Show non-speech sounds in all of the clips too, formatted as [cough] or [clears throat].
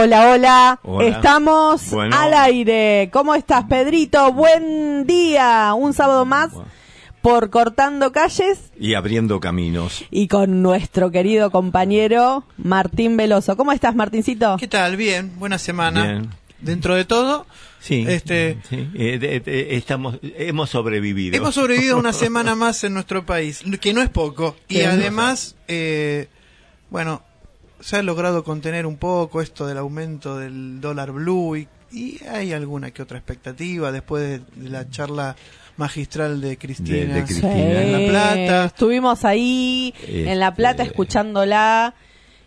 Hola, hola, Hola. Estamos Bueno. al aire. ¿Cómo estás, Pedrito? Buen día. Un sábado más Bueno. por Cortando Calles Y abriendo caminos. y con nuestro querido compañero Martín Veloso. ¿Cómo estás, Martincito? ¿Qué tal? Bien, buena semana. Bien. Dentro de todo, Sí. Este- sí, eh, de- de- estamos, hemos sobrevivido. hemos sobrevivido una semana más en nuestro país, que no es poco. [laughs] Y además, eh, bueno, se ha logrado contener un poco esto del aumento del dólar blue y, y hay alguna que otra expectativa después de, de la charla magistral de Cristina. De- de Cristina. en La Plata. Estuvimos ahí en La Plata Este- escuchándola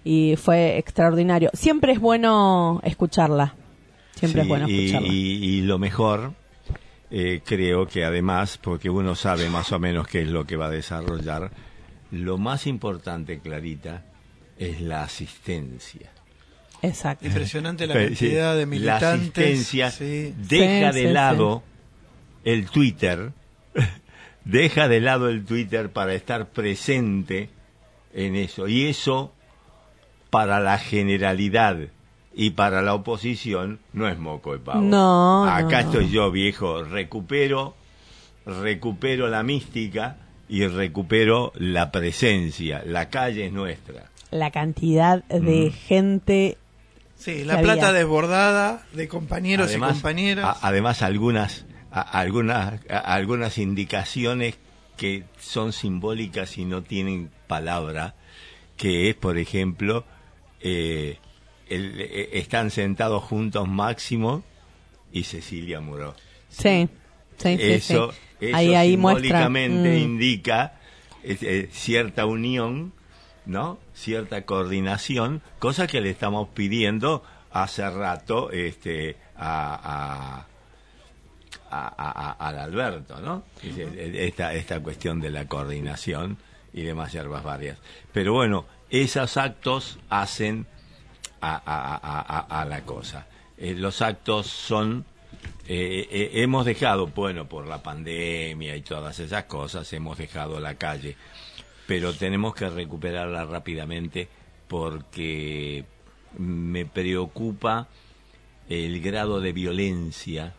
y fue extraordinario. Siempre es bueno escucharla. Siempre Sí, es bueno y, escucharla. y- y lo mejor, eh, creo que además, porque uno sabe más o menos qué es lo que va a desarrollar, lo más importante, Clarita, es la asistencia. Exacto. Impresionante la cantidad de La militantes. asistencia sí. deja Sí, de sí, lado el Twitter, [laughs] deja de lado el Twitter para estar presente en eso. Y eso, para la generalidad y para la oposición, no es moco de pavo. No, Acá no, no. estoy yo, viejo, recupero, recupero la mística y recupero la presencia. La calle es nuestra. La cantidad de Mm. gente Sí, la plata había. desbordada de compañeros y Además, compañeras. a- además algunas a- algunas a- algunas indicaciones que son simbólicas y no tienen palabra, que es, por ejemplo, eh, el- eh, están sentados juntos Máximo y Cecilia Muró. Sí, sí, sí, eso, sí. eso ahí, ahí muestra. simbólicamente mm, indica eh, cierta unión, ¿no? Cierta coordinación, cosa que le estamos pidiendo hace rato este, a, a, a- a- a- al Alberto, ¿no? Eh, Esta, esta cuestión de la coordinación y demás hierbas varias. Pero bueno, esos actos hacen a la cosa. Eh, los actos son, eh, eh, hemos dejado, bueno, por la pandemia y todas esas cosas, hemos dejado la calle, pero tenemos que recuperarla rápidamente porque me preocupa el grado de violencia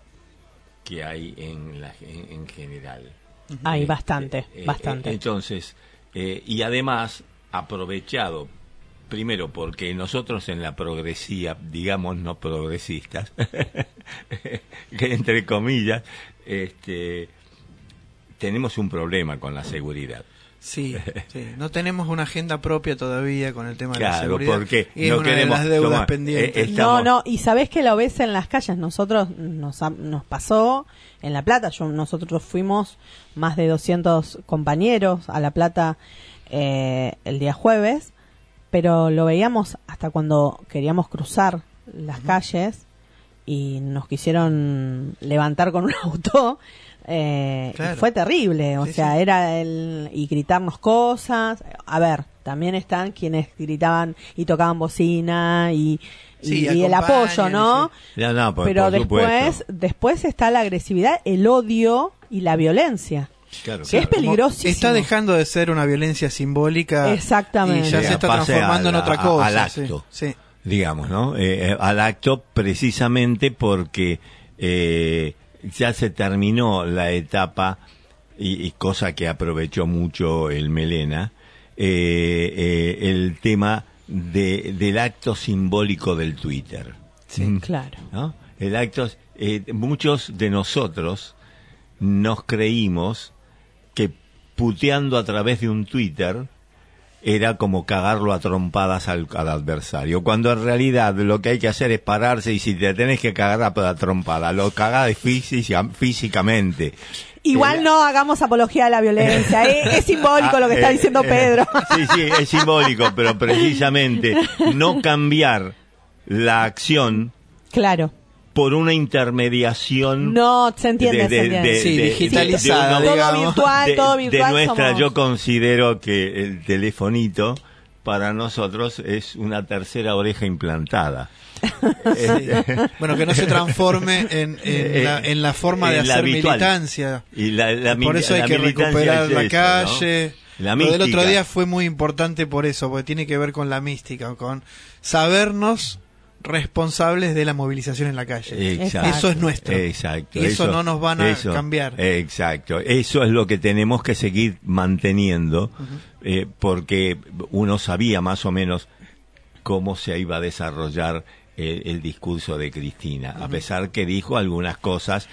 que hay en, la, en, en general. Hay Eh, bastante, eh, eh, bastante. entonces, eh, y además, aprovechado, primero porque nosotros en la progresía, digamos no progresistas, [laughs] entre comillas, este, tenemos un problema con la seguridad. Sí, [laughs] sí, no tenemos una agenda propia todavía con el tema de la Claro, seguridad. porque y no una queremos de las deudas tomar- pendientes. eh, eh, estamos- No, no, y sabés que lo ves en las calles. Nosotros nos, nos pasó en La Plata. Yo, nosotros fuimos más de 200 compañeros a La Plata eh, el día jueves, pero lo veíamos hasta cuando queríamos cruzar las calles y nos quisieron levantar con un [laughs] auto. Eh, Claro. fue terrible, o Sí, sea, sí. era el y gritarnos cosas. A ver, también están quienes gritaban y tocaban bocina y, y- Sí, y el apoyo, ¿no? No, no, por- Pero por después, supuesto. después está la agresividad, el odio y la violencia. Claro, que es claro. Peligrosísimo. Está dejando de ser una violencia simbólica. Exactamente. Y ya Sí, se está transformando a en otra a- cosa. al acto. sí. digamos, ¿no? Eh, eh, al acto precisamente porque eh, ya se terminó la etapa y, y cosa que aprovechó mucho el Melena, eh, eh, el tema de, del acto simbólico del Twitter. Mm, Claro. ¿no? El acto, eh, muchos de nosotros nos creímos que puteando a través de un Twitter era como cagarlo a trompadas al, al adversario, cuando en realidad lo que hay que hacer es pararse y si te tenés que cagar a la trompada, lo cagás física- físicamente. Igual Eh, no hagamos apología de la violencia, ¿eh? [laughs] es simbólico lo que Ah, está eh, diciendo Pedro. [laughs] Sí, sí, es simbólico, pero precisamente no cambiar la acción claro. Por una intermediación No, se entiende, se entiende. Sí, digitalizada, de todo virtual, de- todo de virtual. nuestra somos- yo considero que el telefonito para nosotros es una tercera oreja implantada [laughs] Bueno, que no se transforme en, en, [laughs] Eh, la, en la forma de hacer habitual. militancia. y la, la por eso hay la que recuperar es la eso, calle. ¿no? La Lo del otro mística. día fue muy importante por eso, porque tiene que ver con la mística, con sabernos responsables de la movilización en la calle. Exacto. Eso es nuestro. Exacto. Y eso no nos van a cambiar. Exacto. Eso es lo que tenemos que seguir manteniendo, eh, porque uno sabía más o menos cómo se iba a desarrollar el, discurso de Cristina, a pesar que dijo algunas cosas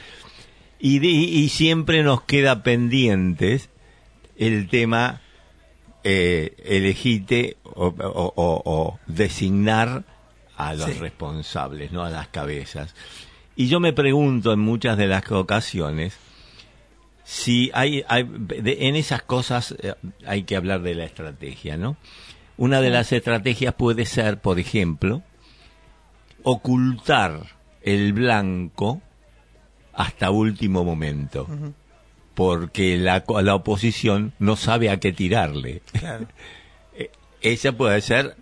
y, y siempre nos queda pendientes el tema eh, elegite o, designar a los responsables, no a las cabezas. Y yo me pregunto en muchas de las ocasiones si hay, en esas cosas eh, hay que hablar de la estrategia, ¿no? Una de las estrategias puede ser, por ejemplo, ocultar el blanco hasta último momento, porque la, la oposición no sabe a qué tirarle. [laughs] Eh, esa puede ser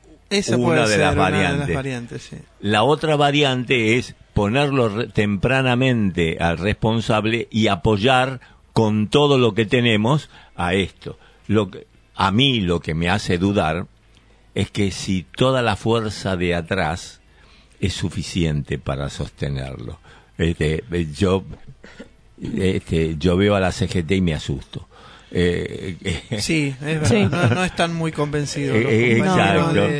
una, de, las variantes. La otra variante es ponerlo tempranamente al responsable y apoyar con todo lo que tenemos a esto. Lo que, a mí lo que me hace dudar es que si toda la fuerza de atrás es suficiente para sostenerlo. Este, yo, este, yo veo a la CGT y me asusto. Eh, sí, es [laughs] No, están muy convencidos eh,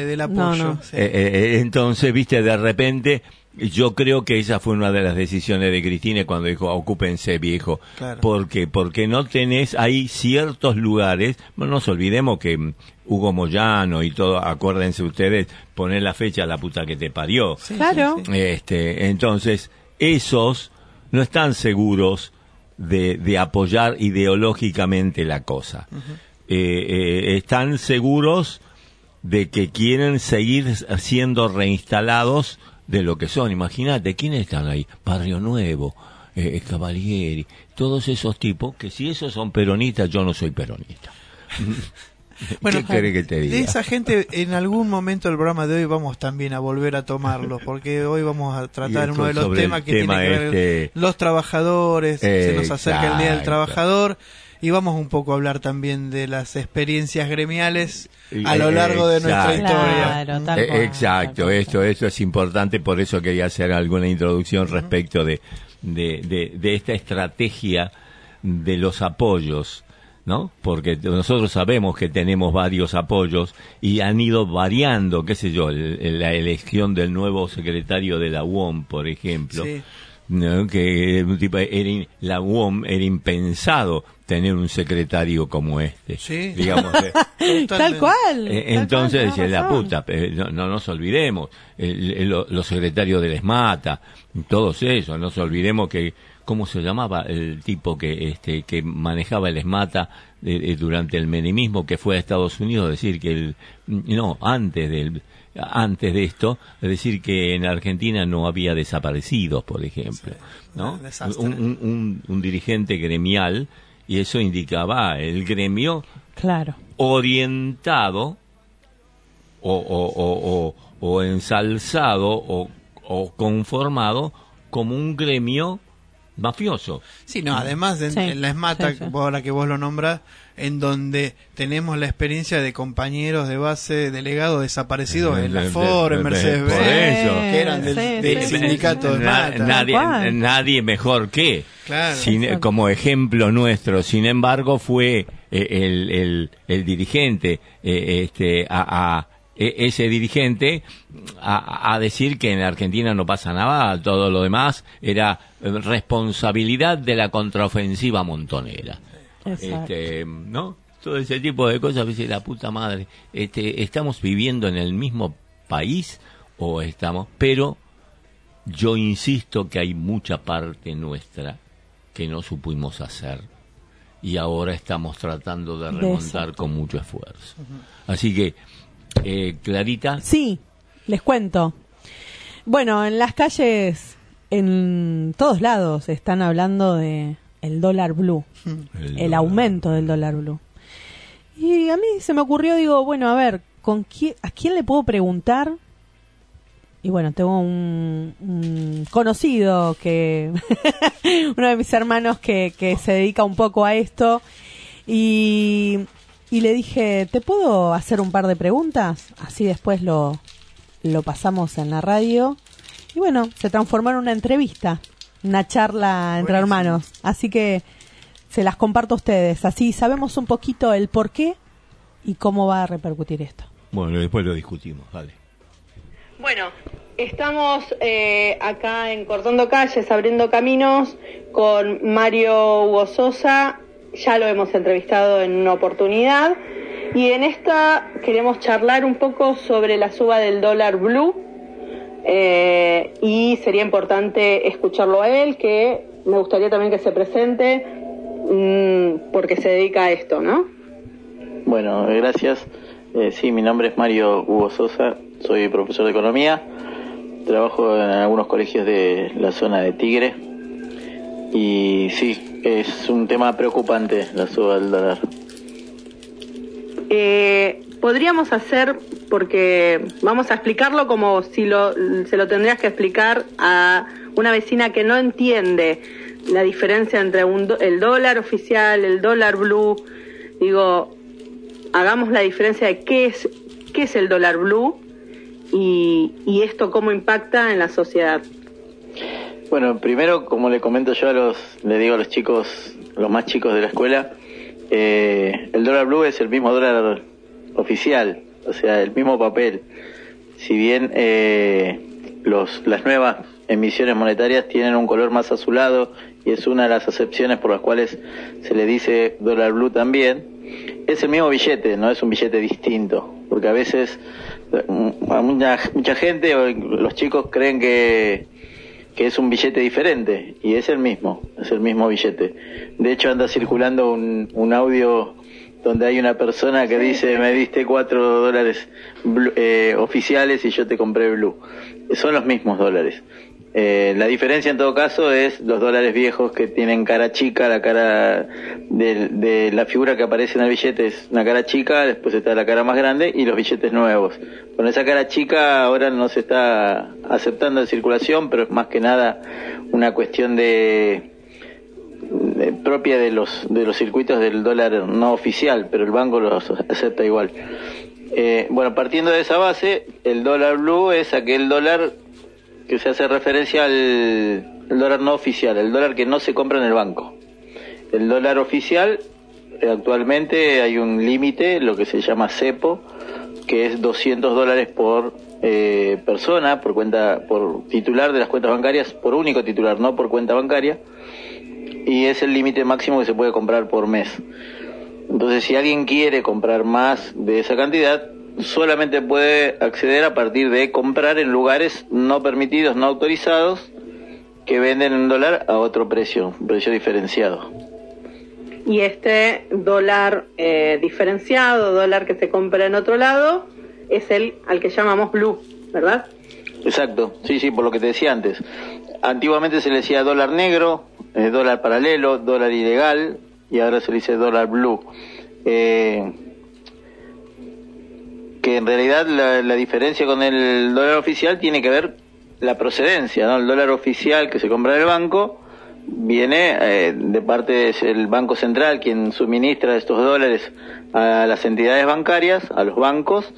del apoyo. Eh, entonces, viste, de repente, yo creo que esa fue una de las decisiones de Cristina cuando dijo, ocúpense, viejo. Porque, porque no tenés, hay ciertos lugares, no nos olvidemos que Hugo Moyano y todo, acuérdense ustedes, poner la fecha a la puta que te parió. claro. Este, entonces, esos no están seguros de, apoyar ideológicamente la cosa. Eh, eh, están seguros de que quieren seguir siendo reinstalados de lo que son. Imagínate, ¿quiénes están ahí? Barrio Nuevo, eh, Cavalieri, todos esos tipos que si esos son peronistas, yo no soy peronista. [laughs] [laughs] Bueno, que te diga? De esa gente, en algún momento del programa de hoy vamos también a volver a tomarlo, porque hoy vamos a [laughs] tratar uno de los temas que tiene que ver este... los trabajadores, se nos acerca el Día del Trabajador, y vamos un poco a hablar también de las experiencias gremiales a lo largo de nuestra historia. Eh, exacto, esto, esto es importante, por eso quería hacer alguna introducción respecto de, de, de esta estrategia de los apoyos ¿no? Porque nosotros sabemos que tenemos varios apoyos y han ido variando, qué sé yo, la elección del nuevo secretario de la UOM, por ejemplo. que tipo era, la UOM era impensado tener un secretario como este. Sí. Digamos, [laughs] tal cual. Eh, entonces, dice, la puta, no, no, nos olvidemos, los secretarios de ESMATA, todos esos, no nos olvidemos que ¿cómo se llamaba el tipo que este que manejaba el esmata durante el menemismo que fue a Estados Unidos decir que el no antes del antes de esto es decir que en Argentina no había desaparecidos por ejemplo no un, un, dirigente gremial y eso indicaba el gremio claro. orientado o, o, o, o ensalzado o, o conformado como un gremio mafioso. Sí, no, además de, la ESMATA, ahora que vos lo nombras, en donde tenemos la experiencia de compañeros de base, delegados desaparecidos en la FOR, en Mercedes Benz, que eran del, sindicato de nadie, nadie mejor que. como ejemplo nuestro. Sin embargo, fue eh, el, el, el, dirigente eh, este, a, a ese dirigente a, decir que en Argentina no pasa nada, todo lo demás era responsabilidad de la contraofensiva montonera. Este, ¿No? Todo ese tipo de cosas, dice la puta madre, este, estamos viviendo en el mismo país o estamos, pero yo insisto que hay mucha parte nuestra que no supimos hacer y ahora estamos tratando de remontar con mucho esfuerzo. Así que eh, Clarita. Sí, les cuento. Bueno, en las calles, en todos lados, están hablando de el dólar blue, el, aumento del dólar blue. Y a mí se me ocurrió, digo, bueno, a ver, ¿con quién, ¿a quién le puedo preguntar? Y bueno, tengo un, conocido que, [laughs] uno de mis hermanos que, que se dedica un poco a esto. Y y le dije, ¿te puedo hacer un par de preguntas? Así después lo, lo pasamos en la radio. Y bueno, se transformó en una entrevista, una charla entre Buenísimo. hermanos. Así que se las comparto a ustedes. Así sabemos un poquito el por qué y cómo va a repercutir esto. Bueno, después lo discutimos, dale. Bueno, estamos eh, acá en Cortando Calles, abriendo caminos, con Mario Hugo Sosa. Ya lo hemos entrevistado en una oportunidad. Y en esta queremos charlar un poco sobre la suba del dólar blue. Eh, y sería importante escucharlo a él, que me gustaría también que se presente, mm, porque se dedica a esto, ¿no? Bueno, gracias. Eh, sí, mi nombre es Mario Hugo Sosa, soy profesor de economía, trabajo en algunos colegios de la zona de Tigre y sí, es un tema preocupante la suba del dólar. Eh, podríamos hacer, porque vamos a explicarlo como si lo, se lo tendrías que explicar a una vecina que no entiende la diferencia entre un el dólar oficial, el dólar blue. Digo, hagamos la diferencia de qué es, qué es el dólar blue y, y esto cómo impacta en la sociedad. Bueno, primero, como le comento yo a los, le digo a los chicos, los más chicos de la escuela, eh, el dólar blue es el mismo dólar oficial, o sea, el mismo papel. Si bien eh, los, las nuevas emisiones monetarias tienen un color más azulado y es una de las acepciones por las cuales se le dice dólar blue también, es el mismo billete, no es un billete distinto, porque a veces mm, a mucha, mucha gente o los chicos creen que que es un billete diferente y es el mismo, es el mismo billete. De hecho anda circulando un, un audio donde hay una persona que dice me diste cuatro dólares eh, oficiales y yo te compré blue. Son los mismos dólares. Eh, la diferencia en todo caso es los dólares viejos que tienen cara chica, la cara de, de la figura que aparece en el billete es una cara chica, después está la cara más grande y los billetes nuevos. Con esa cara chica ahora no se está aceptando en circulación, pero es más que nada una cuestión de, propia de los de los circuitos del dólar no oficial, pero el banco los acepta igual. Eh, bueno, partiendo de esa base, el dólar blue es aquel dólar que se hace referencia al dólar no oficial, el dólar que no se compra en el banco. El dólar oficial, actualmente hay un límite, lo que se llama cepo, que es 200 dólares por eh, persona, por cuenta, por titular de las cuentas bancarias, por único titular, no por cuenta bancaria, y es el límite máximo que se puede comprar por mes. Entonces, si alguien quiere comprar más de esa cantidad, solamente puede acceder a partir de comprar en lugares no permitidos, no autorizados, que venden en dólar a otro precio, un precio diferenciado. Y este dólar eh, diferenciado, dólar que se compra en otro lado, es el al que llamamos blue, ¿verdad? Exacto, sí, sí, por lo que te decía antes. Antiguamente se le decía dólar negro, eh, dólar paralelo, dólar ilegal, y ahora se le dice dólar blue. Eh, que en realidad la, la diferencia con el dólar oficial tiene que ver la procedencia, ¿no? El dólar oficial que se compra en el banco viene eh, de parte del Banco Central, quien suministra estos dólares a las entidades bancarias, a los bancos,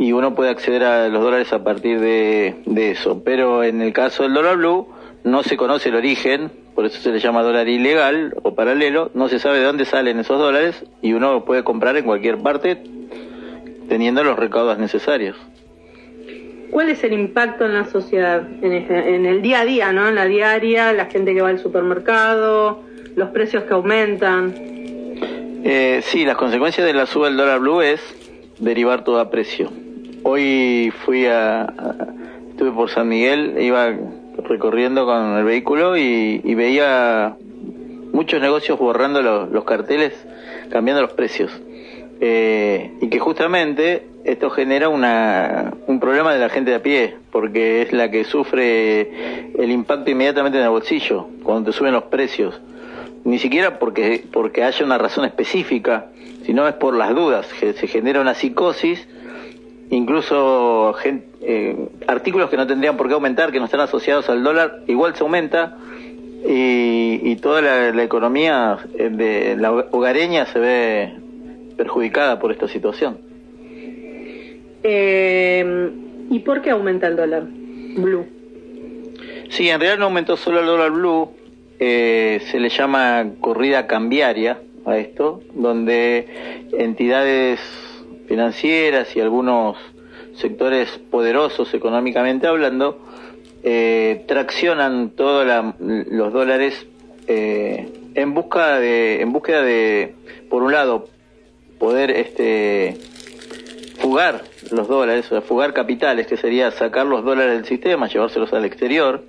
y uno puede acceder a los dólares a partir de, de eso. Pero en el caso del dólar blue no se conoce el origen, por eso se le llama dólar ilegal o paralelo, no se sabe de dónde salen esos dólares y uno puede comprar en cualquier parte teniendo los recaudos necesarios. ¿Cuál es el impacto en la sociedad, en, este- en el día a día, ¿no? En la diaria, la gente que va al supermercado, los precios que aumentan. Eh, sí, las consecuencias de la suba del dólar blue es derivar todo a precio. Hoy fui a, a- estuve por San Miguel, iba recorriendo con el vehículo y, y veía muchos negocios borrando los, los carteles, cambiando los precios. Eh, y que justamente esto genera una, un problema de la gente de a pie, porque es la que sufre el impacto inmediatamente en el bolsillo, cuando te suben los precios. Ni siquiera porque, porque haya una razón específica, sino es por las dudas, que se genera una psicosis, incluso eh, artículos que no tendrían por qué aumentar, que no están asociados al dólar, igual se aumenta, y, y toda la, la economía eh, de la hogareña se ve perjudicada por esta situación. Eh, ¿Y por qué aumenta el dólar blue? Sí, en realidad no aumentó solo el dólar blue, eh, se le llama corrida cambiaria a esto, donde entidades financieras y algunos sectores poderosos económicamente hablando eh, traccionan todos los dólares eh, en busca de en búsqueda de por un lado poder este fugar los dólares, fugar capitales, que sería sacar los dólares del sistema, llevárselos al exterior,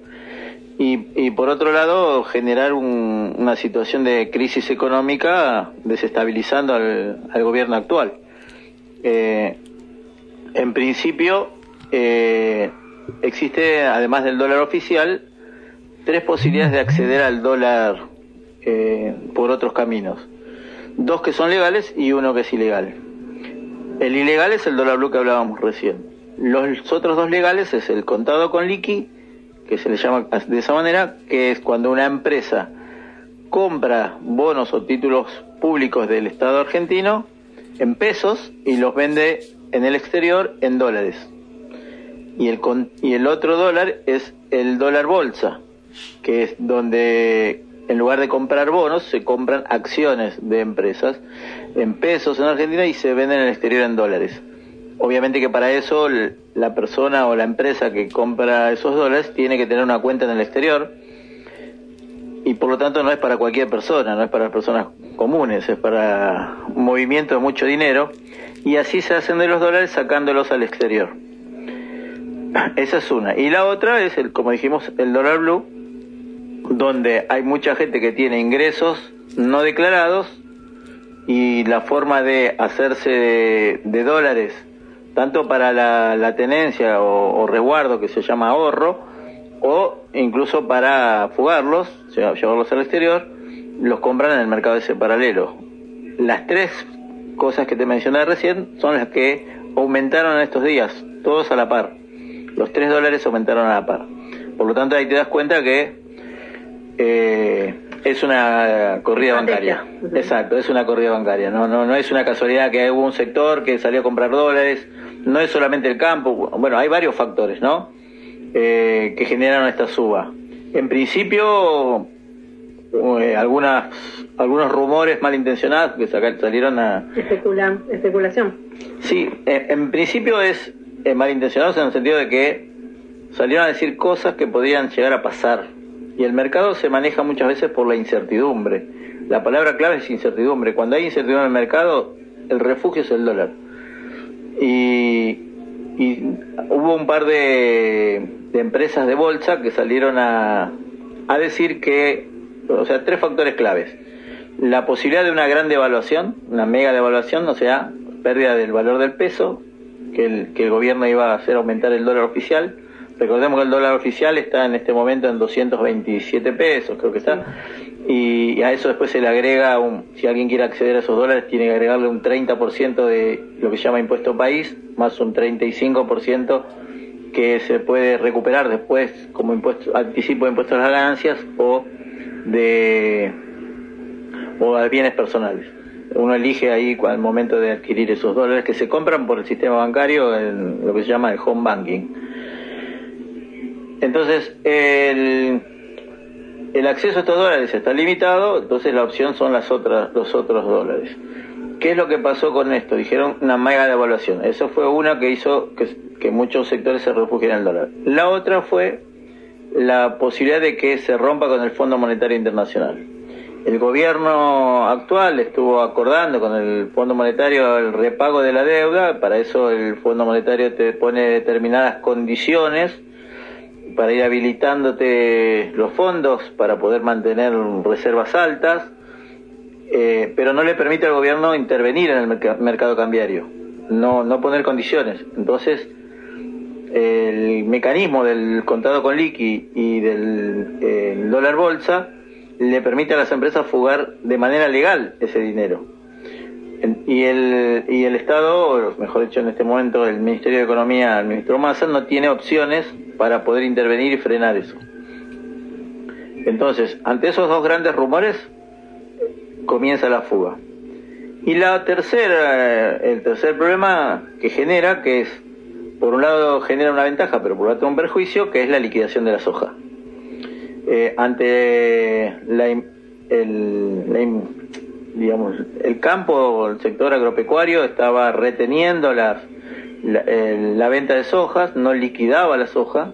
y, por otro lado generar una situación de crisis económica desestabilizando al, gobierno actual. Eh, en principio, eh, existe, además del dólar oficial, tres posibilidades de acceder al dólar eh, por otros caminos. Dos que son legales y uno que es ilegal. El ilegal es el dólar blue que hablábamos recién. Los otros dos legales es el contado con liqui que se le llama de esa manera, que es cuando una empresa compra bonos o títulos públicos del Estado argentino en pesos y los vende en el exterior en dólares. Y el, y el otro dólar es el dólar bolsa, que es donde en lugar de comprar bonos se compran acciones de empresas en pesos en Argentina y se venden en el exterior en dólares. Obviamente que para eso la persona o la empresa que compra esos dólares tiene que tener una cuenta en el exterior y por lo tanto no es para cualquier persona, no es para personas comunes, es para un movimiento de mucho dinero y así se hacen de los dólares sacándolos al exterior. [clears throat] Esa es una. Y la otra es, el, como dijimos, el dólar blue, donde hay mucha gente que tiene ingresos no declarados y la forma de hacerse de dólares tanto para la, tenencia o, resguardo que se llama ahorro, o incluso para fugarlos, o llevarlos al exterior, los compran en el mercado ese paralelo. Las tres cosas que te mencioné recién son las que aumentaron en estos días, todos a la par. Los tres dólares aumentaron a la par. Por lo tanto, ahí te das cuenta que eh, es una corrida bancaria. Exacto, es una corrida bancaria. No, no, no es una casualidad que hubo un sector que salió a comprar dólares no es solamente el campo, bueno, hay varios factores, ¿no? Eh, que generan esta suba. En principio, eh, algunas, algunos rumores malintencionados que salieron a... Especulan, especulación. Sí, eh, en principio es malintencionados en el sentido de que salieron a decir cosas que podían llegar a pasar. Y el mercado se maneja muchas veces por la incertidumbre. La palabra clave es incertidumbre. Cuando hay incertidumbre en el mercado, el refugio es el dólar y, hubo un par de, empresas de bolsa que salieron a, a decir que, o sea, tres factores claves. La posibilidad de una gran devaluación, una mega devaluación, o sea, pérdida del valor del peso, que el, que el gobierno iba a hacer aumentar el dólar oficial. Recordemos que el dólar oficial está en este momento en 227 pesos, creo que está y a eso después se le agrega, un, si alguien quiere acceder a esos dólares, tiene que agregarle un 30% de lo que se llama impuesto país, más un 35% que se puede recuperar después como impuesto, anticipo de impuestos a las ganancias o de o de bienes personales. Uno elige ahí al momento de adquirir esos dólares que se compran por el sistema bancario en lo que se llama el home banking. Entonces, el, acceso a estos dólares está limitado, entonces la opción son las otras, los otros dólares. ¿Qué es lo que pasó con esto? Dijeron una mega devaluación. Eso fue una que hizo que, muchos sectores se refugiaran en el dólar. La otra fue la posibilidad de que se rompa con el Fondo Monetario Internacional. El gobierno actual estuvo acordando con el Fondo Monetario el repago de la deuda, para eso el Fondo Monetario te pone determinadas condiciones para ir habilitándote los fondos para poder mantener reservas altas, eh, pero no le permite al gobierno intervenir en el mercado cambiario, no, no poner condiciones. Entonces, el mecanismo del contado con liqui y del dólar bolsa le permite a las empresas fugar de manera legal ese dinero y el, y el Estado, mejor dicho en este momento el Ministerio de Economía, el ministro Massa, no tiene opciones para poder intervenir y frenar eso. Entonces, ante esos dos grandes rumores, comienza la fuga. Y la tercera, el tercer problema que genera, que es, por un lado genera una ventaja, pero por otro un perjuicio, que es la liquidación de la soja. eh, ante la, el, digamos, el campo, el sector agropecuario estaba reteniendo las, la, venta de sojas, no liquidaba la soja.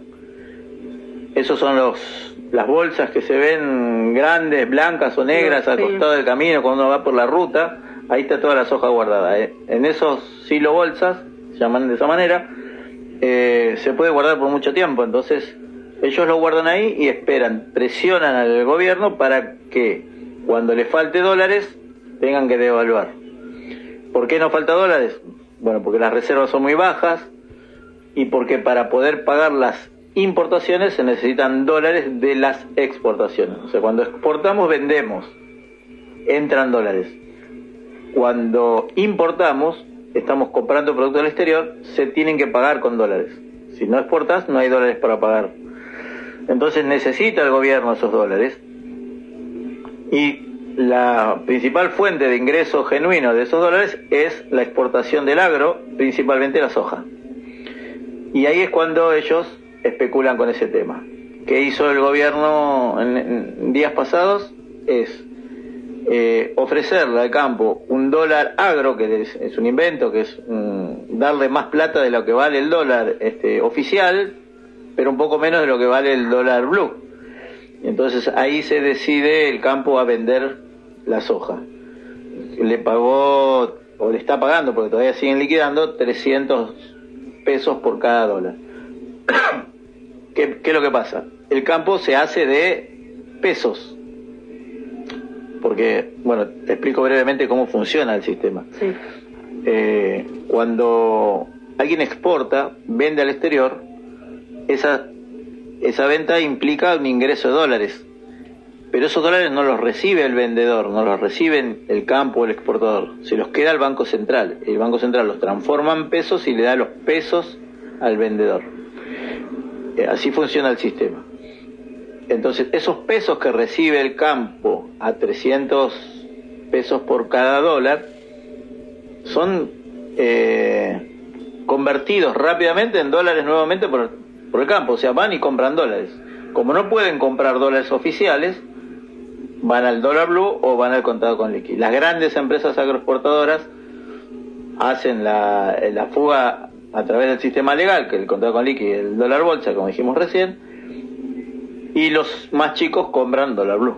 Esos son los las bolsas que se ven grandes, blancas o negras al costado del camino cuando uno va por la ruta, ahí está toda la soja guardada. ¿eh? En esos silo bolsas, se llaman de esa manera, eh, se puede guardar por mucho tiempo. Entonces, ellos lo guardan ahí y esperan, presionan al gobierno para que cuando le falte dólares tengan que devaluar. ¿Por qué no falta dólares? Bueno, porque las reservas son muy bajas y porque para poder pagar las importaciones se necesitan dólares de las exportaciones. O sea, cuando exportamos vendemos, entran dólares. Cuando importamos, estamos comprando productos del exterior, se tienen que pagar con dólares. Si no exportas, no hay dólares para pagar. Entonces necesita el gobierno esos dólares. Y la principal fuente de ingreso genuino de esos dólares es la exportación del agro, principalmente la soja. Y ahí es cuando ellos especulan con ese tema. ¿Qué hizo el gobierno en, días pasados? Es eh, ofrecerle al campo un dólar agro, que es, un invento, que es darle más plata de lo que vale el dólar este, oficial, pero un poco menos de lo que vale el dólar blue. Entonces ahí se decide el campo a vender la soja. Le pagó, o le está pagando, porque todavía siguen liquidando, 300 pesos por cada dólar. [coughs] ¿Qué, es lo que pasa? El campo se hace de pesos. Porque, bueno, te explico brevemente cómo funciona el sistema. Eh, cuando alguien exporta, vende al exterior, esa, esa venta implica un ingreso de dólares pero esos dólares no los recibe el vendedor, no los reciben el campo o el exportador, se los queda el Banco Central. El Banco Central los transforma en pesos y le da los pesos al vendedor. Eh, así funciona el sistema. Entonces, esos pesos que recibe el campo a 300 pesos por cada dólar son eh, convertidos rápidamente en dólares nuevamente por, por el campo. O sea, van y compran dólares. Como no pueden comprar dólares oficiales, van al dólar blue o van al contado con liqui. Las grandes empresas agroexportadoras hacen la, la fuga a través del sistema legal, que el contado con liqui y el dólar bolsa, como dijimos recién, y los más chicos compran dólar blue.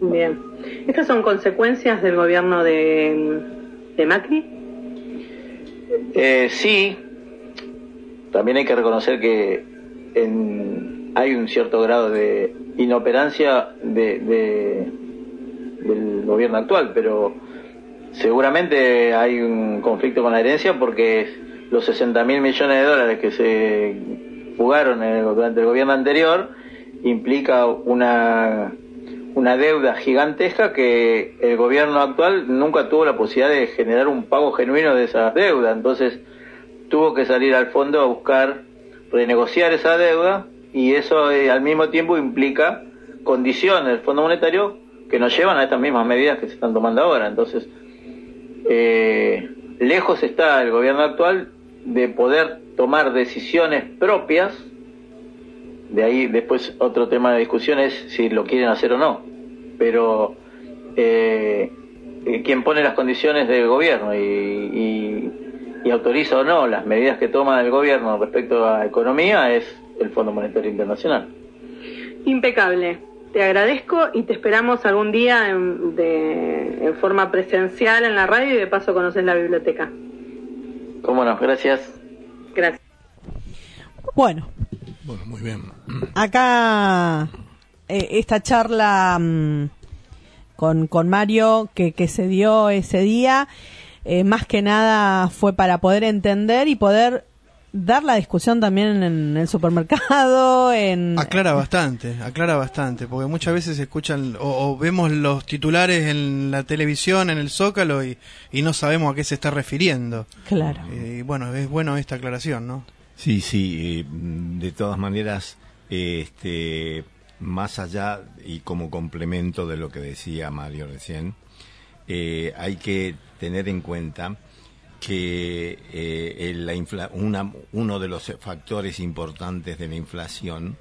Bien. ¿Estas son consecuencias del gobierno de, de Macri? Eh, sí. También hay que reconocer que en, hay un cierto grado de inoperancia de, del gobierno actual, pero seguramente hay un conflicto con la herencia porque los 60 mil millones de dólares que se jugaron durante el gobierno anterior implica una, una deuda gigantesca que el gobierno actual nunca tuvo la posibilidad de generar un pago genuino de esa deuda. Entonces tuvo que salir al fondo a buscar renegociar esa deuda y eso eh, al mismo tiempo implica condiciones del Fondo Monetario que nos llevan a estas mismas medidas que se están tomando ahora. Entonces, eh, lejos está el gobierno actual de poder tomar decisiones propias, de ahí después otro tema de discusión es si lo quieren hacer o no, pero eh, quien pone las condiciones del gobierno y, y autoriza o no las medidas que toma el gobierno respecto a economía es el Fondo Monetario Internacional. Impecable. Te agradezco y te esperamos algún día en, de, en forma presencial en la radio y de paso conoces la biblioteca. Cómo no, gracias. Gracias. Bueno. Bueno, muy bien. Acá eh, esta charla mm, con, con Mario que, que se dio ese día, eh, más que nada fue para poder entender y poder dar la discusión también en el supermercado, [laughs] en... Aclara bastante, aclara bastante, porque muchas veces escuchan o, vemos los titulares en la televisión, en el Zócalo, y, y no sabemos a qué se está refiriendo. Claro. Eh, y bueno, es bueno esta aclaración, ¿no? Sí, sí, eh, de todas maneras, este, más allá y como complemento de lo que decía Mario recién, eh, hay que tener en cuenta que eh, la una, uno de los factores importantes de la inflación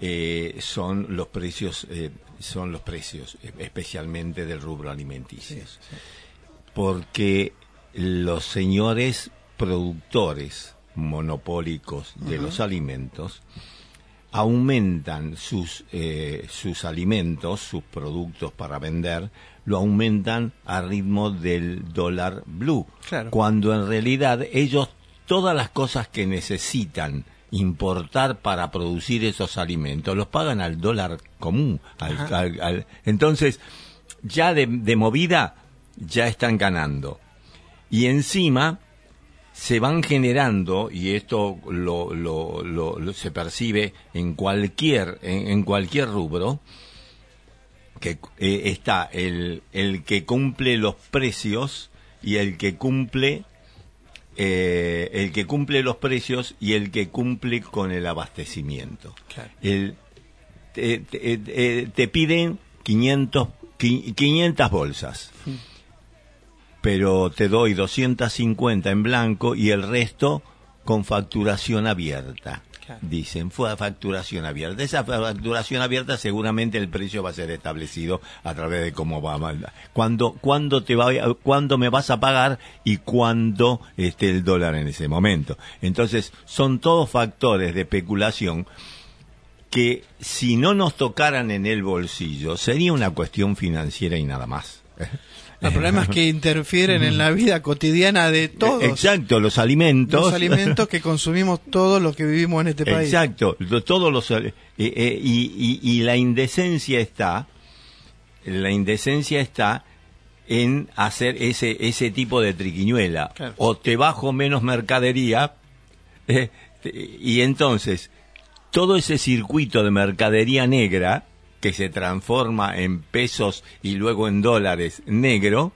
eh, son los precios, eh, son los precios, especialmente del rubro alimenticio. Porque los señores productores monopólicos de los alimentos aumentan sus, sus alimentos, sus productos para vender, lo aumentan a ritmo del dólar blue. Claro. Cuando en realidad ellos todas las cosas que necesitan importar para producir esos alimentos los pagan al dólar común. al- Ajá. al- al- entonces, ya de, de movida, ya están ganando. Y encima, se van generando, y esto lo, lo- lo- lo- se percibe en cualquier, en, en cualquier rubro, que eh, está el, el que cumple los precios y el que cumple eh, el que cumple los precios y el que cumple con el abastecimiento. Claro. El, te, te- eh, te piden 500, qui- 500 bolsas pero te doy 250 en blanco y el resto con facturación abierta. Dicen, fue a facturación abierta. Esa facturación abierta seguramente el precio va a ser establecido a través de cómo va a. Cuándo, cuándo te va, cuándo me vas a pagar y cuándo esté el dólar en ese momento. Entonces, son todos factores de especulación que si no nos tocaran en el bolsillo sería una cuestión financiera y nada más. El problema es que interfieren en la vida cotidiana de todos Exacto, los alimentos. los alimentos que consumimos todos los que vivimos en este país. Exacto, todos los eh, eh, y, y- y la indecencia está, la indecencia está en hacer ese ese tipo de triquiñuela. Claro. O te bajo menos mercadería eh, y entonces todo ese circuito de mercadería negra que se transforma en pesos y luego en dólares negro,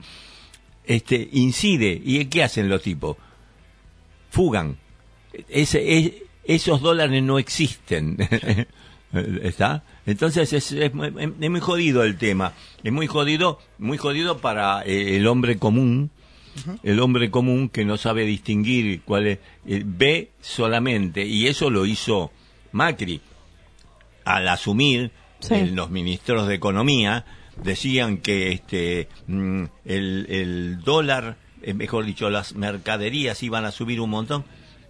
este incide. ¿Y qué hacen los tipos? Fugan. Ese, es- esos dólares no existen. [laughs] ¿Está? Entonces es, es, muy- es muy jodido el tema. Es muy jodido, muy jodido para eh, el hombre común. El hombre común que no sabe distinguir cuál es, eh, ve solamente, y eso lo hizo Macri al asumir Sí. el- los ministros de economía decían que este mm, el, el dólar eh, mejor dicho las mercaderías iban a subir un montón.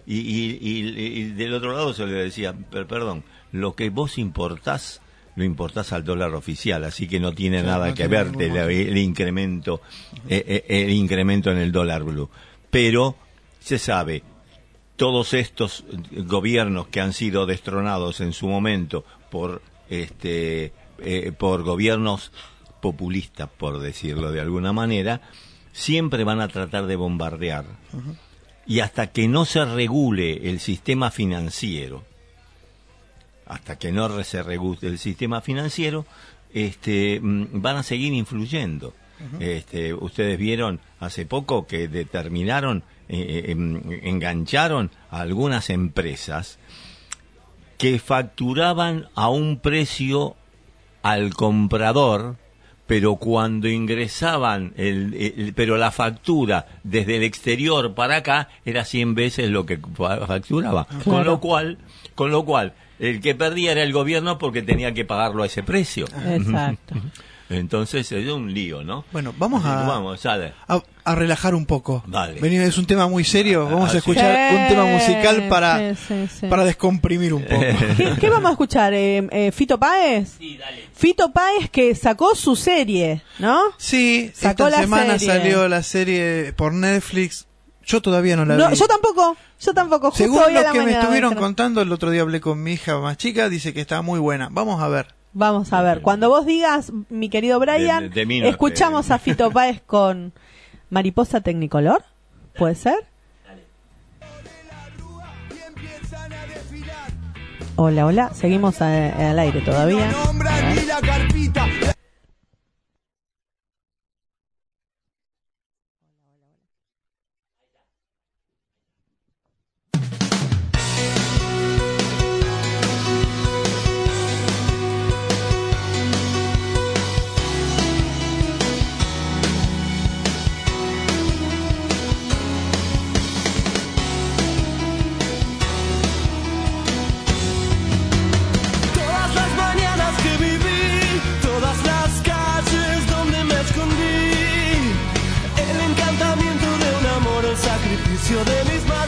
Y, y- y- y del otro lado se le decía "Per- perdón lo que vos importás lo importás al dólar oficial así que no tiene nada no que ver el, incremento eh, eh, el incremento en el dólar blue. Pero se sabe todos estos gobiernos que han sido destronados en su momento por este eh, por gobiernos populistas por decirlo de alguna manera siempre van a tratar de bombardear. Y hasta que no se regule el sistema financiero hasta que no se regule el sistema financiero este mm, van a seguir influyendo. Este, ustedes vieron hace poco que determinaron eh, eh, em, engancharon a algunas empresas que facturaban a un precio al comprador, pero cuando ingresaban, el, el- pero la factura desde el exterior para acá era 100 veces lo que fa- facturaba. Con Claro. lo cual, con lo cual, el que perdía era el gobierno porque tenía que pagarlo a ese precio. Exacto. Entonces es un lío, ¿no? Bueno, vamos a- Vamos, relajar un poco. Dale. Vení, es un tema muy serio. Vamos Ah, a escuchar sí. un tema musical para, Sí, sí, sí. para descomprimir un poco. [laughs] ¿Qué, qué vamos a escuchar? Eh, eh, ¿Fito Páez? Sí, dale. Fito Páez que sacó su serie, ¿no? Sí, Sacó esta la semana serie. salió la serie por Netflix. Yo todavía no la No, vi. yo tampoco, yo tampoco. Justo Según hoy a lo la que me estuvieron contando, el otro día hablé con mi hija más chica, dice que está muy buena. Vamos a ver. Vamos a ver, cuando vos digas, mi querido Brian, De- de mí no, escuchamos a Fito Páez con Mariposa Tecnicolor, ¿puede ser? Hola, hola, seguimos a- al aire todavía. silencio de mis manos.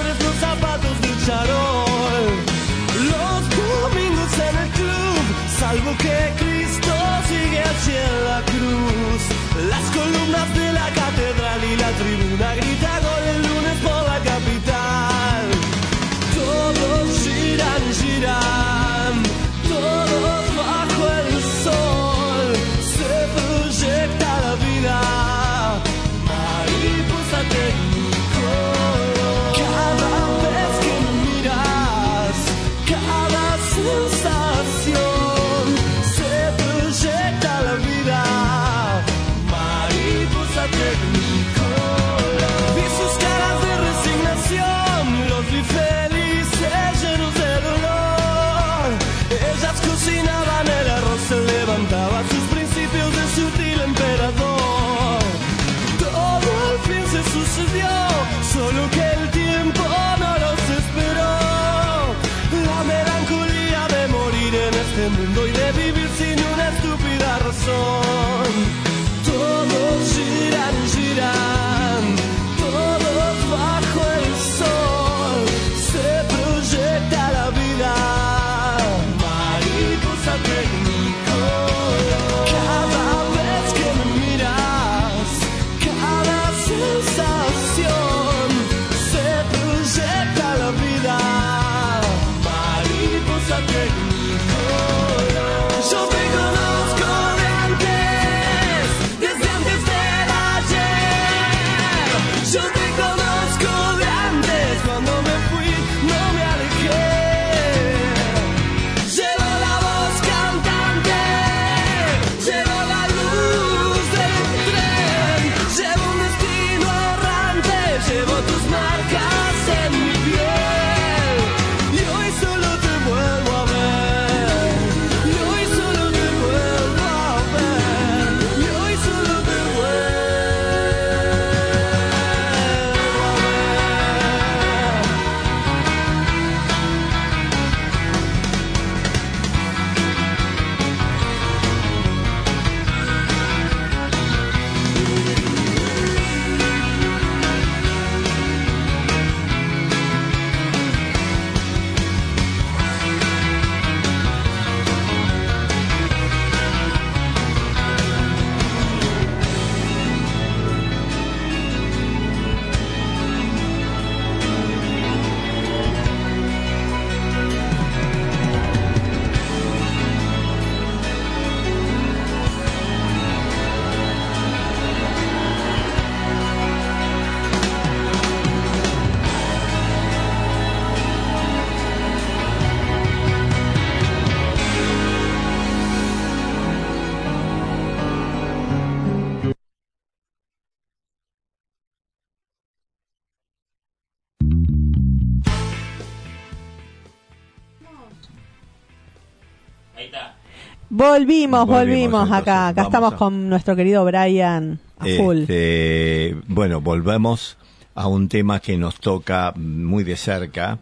Volvimos, volvimos, Volvimos, acá. entonces, Acá estamos a- con nuestro querido Brian a full. Este, bueno, volvemos a un tema que nos toca muy de cerca,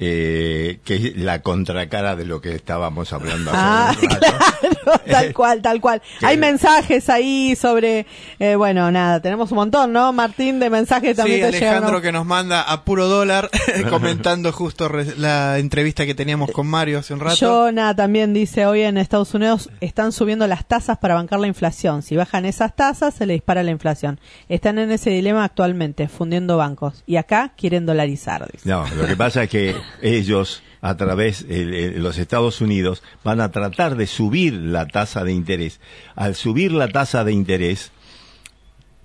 eh, que es la contracara de lo que estábamos hablando hace Ah, un [laughs] rato. claro, [laughs] tal cual, tal cual. [laughs] Que- Hay mensajes ahí sobre, eh, bueno, nada, tenemos un montón, ¿no? Martín, de mensajes también Sí, te Alejandro llegaron. que nos manda a puro dólar comentando justo re- la entrevista que teníamos con Mario hace un rato. Jonah también dice, hoy en Estados Unidos están subiendo las tasas para bancar la inflación. Si bajan esas tasas, se le dispara la inflación. Están en ese dilema actualmente, fundiendo bancos. Y acá quieren dolarizar, dice. No, lo que pasa es que ellos, a través de los Estados Unidos, van a tratar de subir la tasa de interés. Al subir la tasa de interés,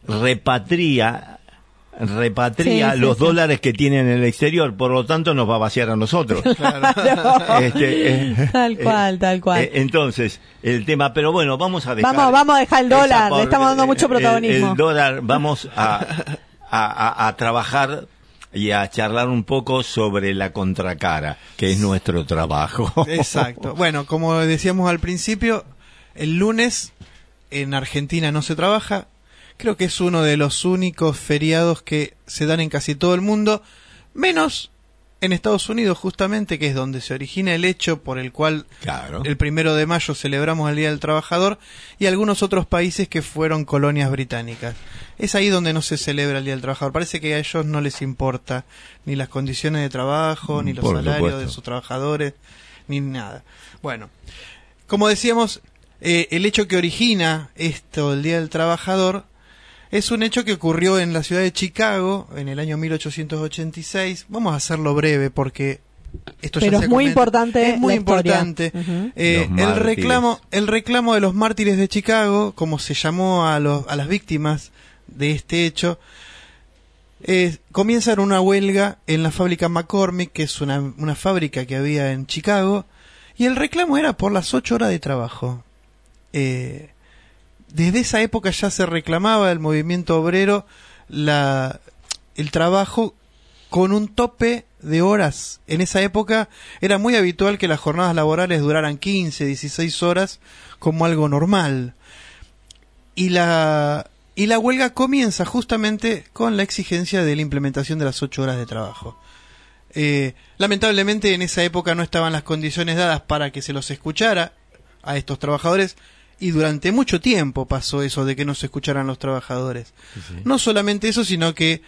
repatria repatria Sí, sí, los sí. dólares que tienen en el exterior, por lo tanto nos va a vaciar a nosotros. [laughs] Este, eh, Tal cual, tal cual. eh, entonces, el tema, pero bueno, vamos a dejar. Vamos, vamos a dejar el dólar, le estamos dando mucho el- protagonismo. El, dólar, vamos a, a, a- a trabajar y a charlar un poco sobre la contracara, que es nuestro trabajo. Exacto. [laughs] Bueno, como decíamos al principio, el lunes en Argentina no se trabaja. Creo que es uno de los únicos feriados que se dan en casi todo el mundo, menos en Estados Unidos justamente, que es donde se origina el hecho por el cual Claro. el primero de mayo celebramos el Día del Trabajador y algunos otros países que fueron colonias británicas. Es ahí donde no se celebra el Día del Trabajador. Parece que a ellos no les importa ni las condiciones de trabajo, ni los Por salarios supuesto. de sus trabajadores, ni nada. Bueno, como decíamos, eh, el hecho que origina esto del Día del Trabajador es un hecho que ocurrió en la ciudad de Chicago en el año 1886. Vamos a hacerlo breve porque esto ya Pero se es muy comenta. importante Es muy la importante. Eh, el reclamo, el reclamo de los mártires de Chicago, como se llamó a, los, a las víctimas de este hecho, eh, comienza en una huelga en la fábrica McCormick, que es una, una fábrica que había en Chicago, y el reclamo era por las ocho horas de trabajo. Eh, desde esa época ya se reclamaba el movimiento obrero el trabajo con un tope de horas. En esa época era muy habitual que las jornadas laborales duraran 15, 16 horas como algo normal. Y la, y la huelga comienza justamente con la exigencia de la implementación de las 8 horas de trabajo. Eh, lamentablemente en esa época no estaban las condiciones dadas para que se los escuchara a estos trabajadores y durante mucho tiempo pasó eso de que no se escucharan los trabajadores. No solamente eso, sino que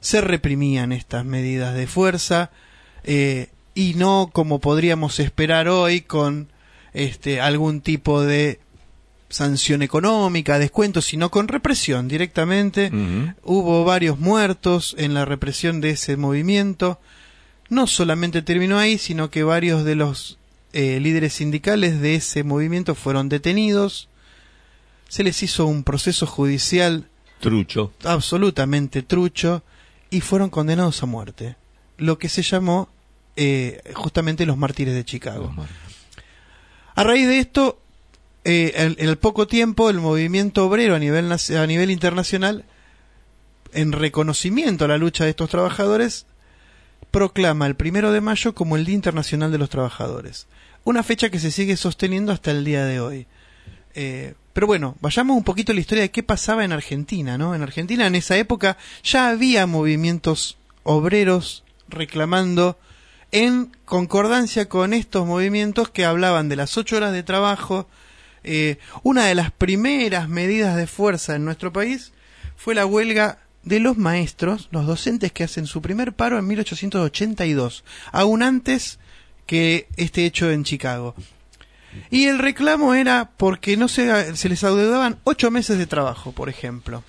se reprimían estas medidas de fuerza eh, y no como podríamos esperar hoy con este algún tipo de sanción económica, descuento, sino con represión directamente. Hubo varios muertos en la represión de ese movimiento. No solamente terminó ahí, sino que varios de los eh, líderes sindicales de ese movimiento fueron detenidos. Se les hizo un proceso judicial Trucho. absolutamente trucho y fueron condenados a muerte. Lo que se llamó eh, justamente los mártires de Chicago. A raíz de esto, eh, en, en el poco tiempo, el movimiento obrero a nivel, a nivel internacional, en reconocimiento a la lucha de estos trabajadores, proclama el primero de mayo como el Día Internacional de los Trabajadores. Una fecha que se sigue sosteniendo hasta el día de hoy. Eh, pero bueno, vayamos un poquito a la historia de qué pasaba en Argentina, ¿no? En Argentina en esa época ya había movimientos obreros reclamando en concordancia con estos movimientos que hablaban de las ocho horas de trabajo. Eh, una de las primeras medidas de fuerza en nuestro país fue la huelga de los maestros, los docentes que hacen su primer paro en 1882, aún antes que este hecho en Chicago. Y el reclamo era porque no se, se les adeudaban ocho meses de trabajo, por ejemplo.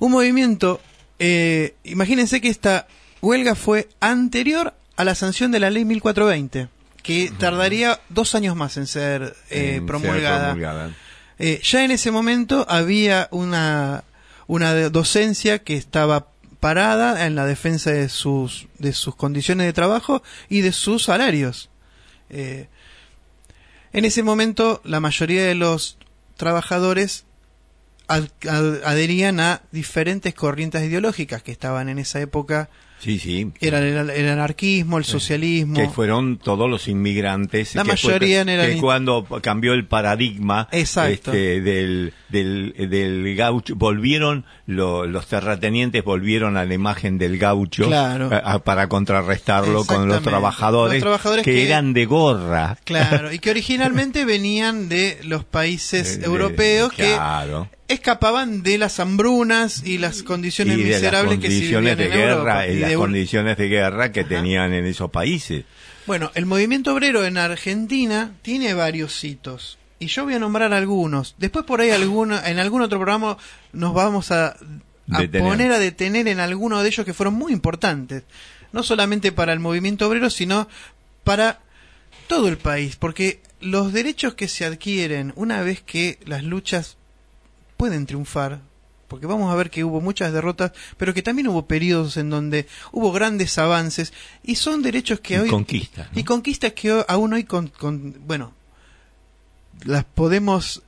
Un movimiento, eh, imagínense que esta huelga fue anterior a la sanción de la ley 1420, que tardaría dos años más en ser eh, ser promulgada. Eh, ya en ese momento había una, una docencia que estaba parada en la defensa de sus, de sus condiciones de trabajo y de sus salarios. Eh, en ese momento la mayoría de los trabajadores ad- ad- adherían a diferentes corrientes ideológicas que estaban en esa época. Sí, sí. Era el, el anarquismo, el socialismo. que fueron todos los inmigrantes La que fue- mayoría eran que cuando cambió el paradigma Exacto. este, del, del, del gaucho volvieron lo- los terratenientes volvieron a la imagen del gaucho Claro. a- a- para contrarrestarlo con los trabajadores, Los trabajadores que, que- eran de gorra Claro, [laughs] y que originalmente venían de los países De- de- europeos claro. que escapaban de las hambrunas y las condiciones y de las miserables que se condiciones vivían de en guerra Europa. y Y las de condiciones de guerra que tenían en esos países Bueno, el movimiento obrero en Argentina tiene varios hitos. Y yo voy a nombrar algunos. Después por ahí alguna, en algún otro programa nos vamos a, a poner a detener en alguno de ellos que fueron muy importantes. No solamente para el movimiento obrero, sino para todo el país. Porque los derechos que se adquieren una vez que las luchas pueden triunfar, porque vamos a ver que hubo muchas derrotas, pero que también hubo periodos en donde hubo grandes avances, y son derechos que Y hoy... conquistas, ¿no? Y conquistas que aún hoy, con, con- bueno, las podemos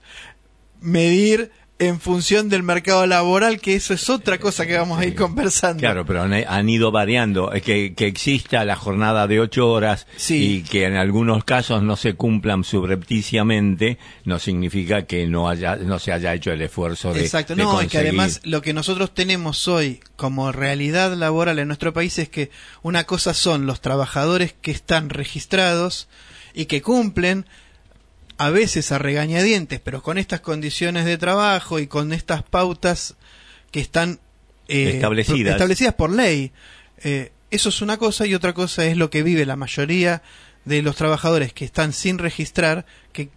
medir en función del mercado laboral, que eso es otra cosa que vamos a ir conversando. Claro, pero han, ido variando. Que, que exista la jornada de ocho horas Sí. y que en algunos casos no se cumplan subrepticiamente, no significa que no haya no se haya hecho el esfuerzo de Exacto, de no, y que además lo que nosotros tenemos hoy como realidad laboral en nuestro país es que una cosa son los trabajadores que están registrados y que cumplen a veces a regañadientes, pero con estas condiciones de trabajo y con estas pautas que están eh, Establecidas. establecidas por ley. Eh, eso es una cosa y otra cosa es lo que vive la mayoría de los trabajadores que están sin registrar, que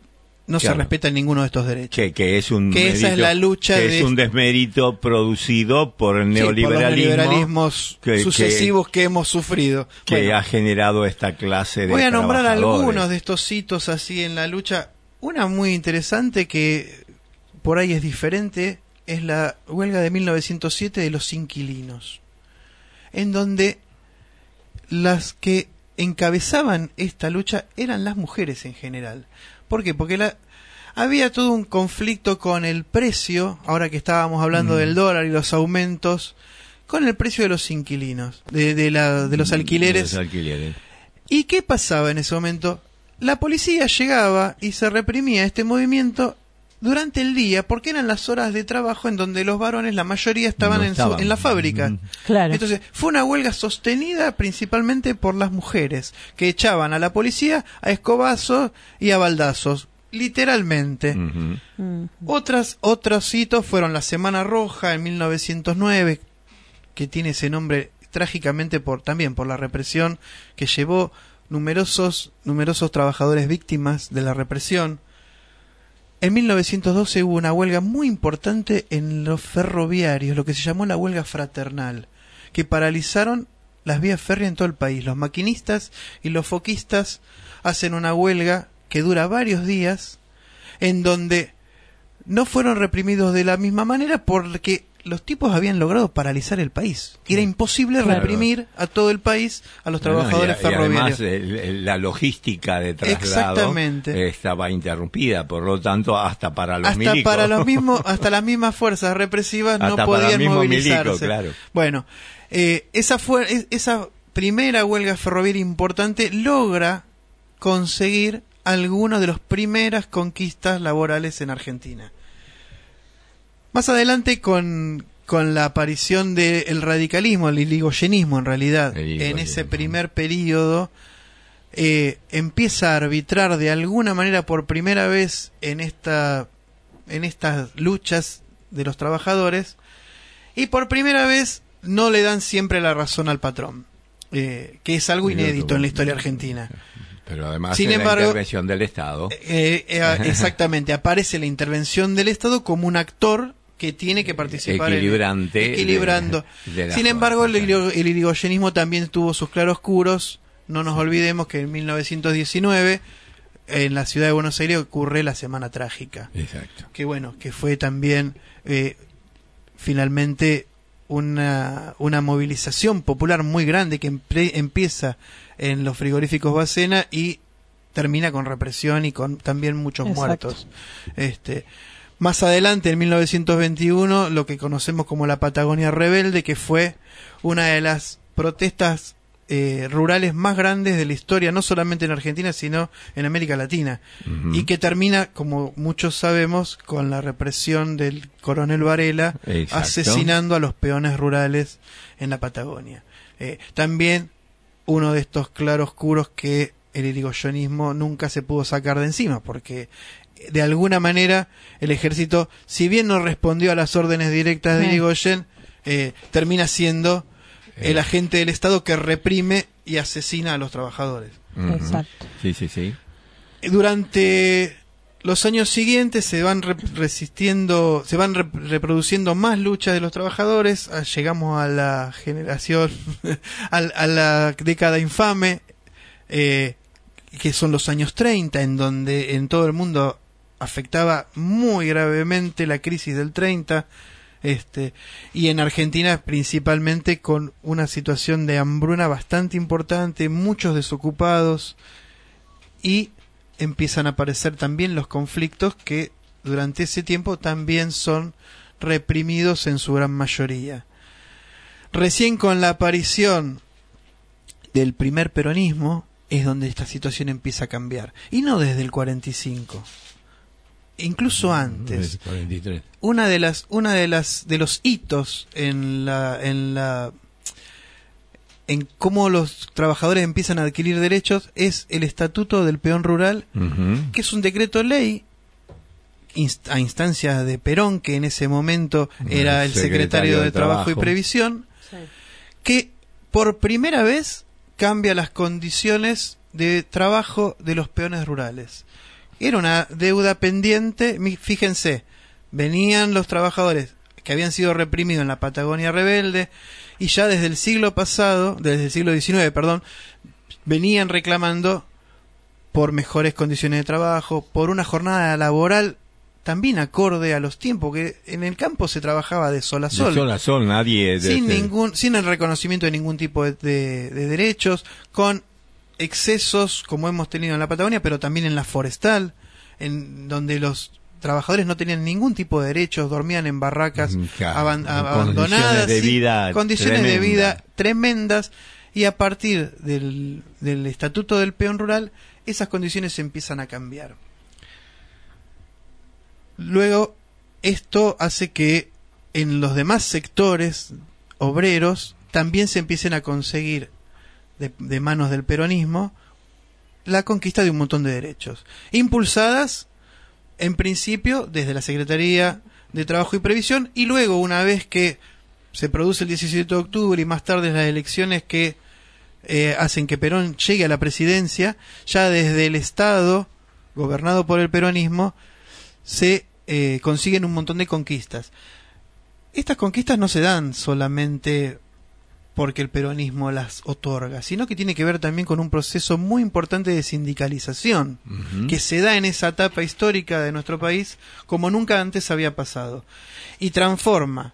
no se respetan ninguno de estos derechos. que, que es un Que esa es la lucha que de es un desmérito producido por el Sí, por los neoliberalismo neoliberalismos que- sucesivos que, hemos sufrido. que Bueno, ha generado esta clase de voy a nombrar algunos de estos hitos así en la lucha. Una muy interesante que por ahí es diferente es la huelga de 1907 de los inquilinos, en donde las que encabezaban esta lucha eran las mujeres en general. ¿Por qué? Porque la, había todo un conflicto con el precio, ahora que estábamos hablando Mm. del dólar y los aumentos, con el precio de los inquilinos, de, de la, de los alquileres. De los alquileres. ¿Y qué pasaba en ese momento? La policía llegaba y se reprimía este movimiento durante el día porque eran las horas de trabajo en donde los varones, la mayoría, estaban, No en, su- en la fábrica. Mm. Claro. Entonces, fue una huelga sostenida principalmente por las mujeres, que echaban a la policía a escobazos y a baldazos, literalmente. Mm. Otras, otros hitos fueron la Semana Roja en 1909, que tiene ese nombre trágicamente por, también por la represión que llevó numerosos, numerosos trabajadores víctimas de la represión. En 1912 hubo una huelga muy importante en los ferroviarios, lo que se llamó la huelga fraternal, que paralizaron las vías férreas en todo el país. Los maquinistas y los foquistas hacen una huelga que dura varios días, en donde no fueron reprimidos de la misma manera porque los tipos habían logrado paralizar el país. Era imposible Claro. reprimir a todo el país a los trabajadores No, y- ferroviarios. además, el- la logística de traslado estaba interrumpida, por lo tanto, hasta para los hasta milicos. para los [laughs] mismos hasta las mismas fuerzas represivas no Hasta podían movilizarse milico, claro. bueno eh, esa fue esa primera huelga ferroviaria importante logra conseguir algunas de las primeras conquistas laborales en Argentina más adelante con con la aparición del radicalismo, el irigoyenismo en realidad, en ese primer periodo, eh, empieza a arbitrar de alguna manera por primera vez en esta en estas luchas de los trabajadores y por primera vez no le dan siempre la razón al patrón eh, que es algo inédito en la historia argentina. Pero además, Sin embargo- la intervención del Estado. Eh, eh, exactamente aparece la intervención del Estado como un actor que tiene que participar en- Equilibrante equilibrando [laughs] de- sin embargo el, el irigoyenismo también tuvo sus claroscuros no nos olvidemos que en 1919 en la ciudad de Buenos Aires ocurre la Semana Trágica Exacto. que bueno, que fue también eh, finalmente una, una movilización popular muy grande que empieza en los frigoríficos Bacena y termina con represión y con también muchos Exacto. muertos. Este, más adelante, en 1921, lo que conocemos como la Patagonia Rebelde, que fue una de las protestas eh, rurales más grandes de la historia, no solamente en Argentina, sino en América Latina y que termina, como muchos sabemos, con la represión del coronel Varela Exacto. asesinando a los peones rurales en la Patagonia. Eh, también uno de estos claroscuros que el irigoyonismo nunca se pudo sacar de encima, porque de alguna manera el ejército, si bien no respondió a las órdenes directas de. Irigoyen, eh, termina siendo el Eh. agente del Estado que reprime y asesina a los trabajadores. Exacto. Sí, sí, sí. Durante los años siguientes se van re- resistiendo, se van re- reproduciendo más luchas de los trabajadores. Ah, Llegamos a la generación, [laughs] a, la década infame, eh, que son los años 30, en donde en todo el mundo afectaba muy gravemente la crisis del 30. Este, y en Argentina principalmente con una situación de hambruna bastante importante, muchos desocupados y empiezan a aparecer también los conflictos que durante ese tiempo también son reprimidos en su gran mayoría. Recién con la aparición del primer peronismo es donde esta situación empieza a cambiar. Y no desde el 45. Incluso antes. 43. Una de las, una de las, de los hitos en la, en la, en cómo los trabajadores empiezan a adquirir derechos es el estatuto del peón rural que es un decreto ley inst- a instancias de Perón, que en ese momento era el secretario, de, Trabajo, y. Previsión, que por primera vez cambia las condiciones de trabajo de los peones rurales. Era una deuda pendiente, mi- fíjense, venían los trabajadores que habían sido reprimidos en la Patagonia rebelde y ya desde el siglo pasado, desde el siglo XIX, perdón, venían reclamando por mejores condiciones de trabajo, por una jornada laboral también acorde a los tiempos, que en el campo se trabajaba de sol a De sol, sol a sol, nadie. de- sin de- ningún, sin el reconocimiento de ningún tipo de, de- de derechos, con excesos como hemos tenido en la Patagonia, pero también en la forestal, en donde los trabajadores no tenían ningún tipo de derechos, dormían en barracas Mm, claro, aban- con abandonadas, condiciones de sí, vida de tremendas. vida tremendas y a partir del, del estatuto del peón rural esas condiciones se empiezan a cambiar. Luego esto hace que en los demás sectores obreros también se empiecen a conseguir de, manos del peronismo la conquista de un montón de derechos, impulsadas en principio desde la Secretaría de Trabajo y Previsión y luego una vez que se produce el 17 de octubre y más tarde las elecciones que eh, hacen que Perón llegue a la presidencia, ya desde el Estado, gobernado por el peronismo, se eh, consiguen un montón de conquistas. Estas conquistas no se dan solamente porque el peronismo las otorga, sino que tiene que ver también con un proceso muy importante de sindicalización que se da en esa etapa histórica de nuestro país como nunca antes había pasado y transforma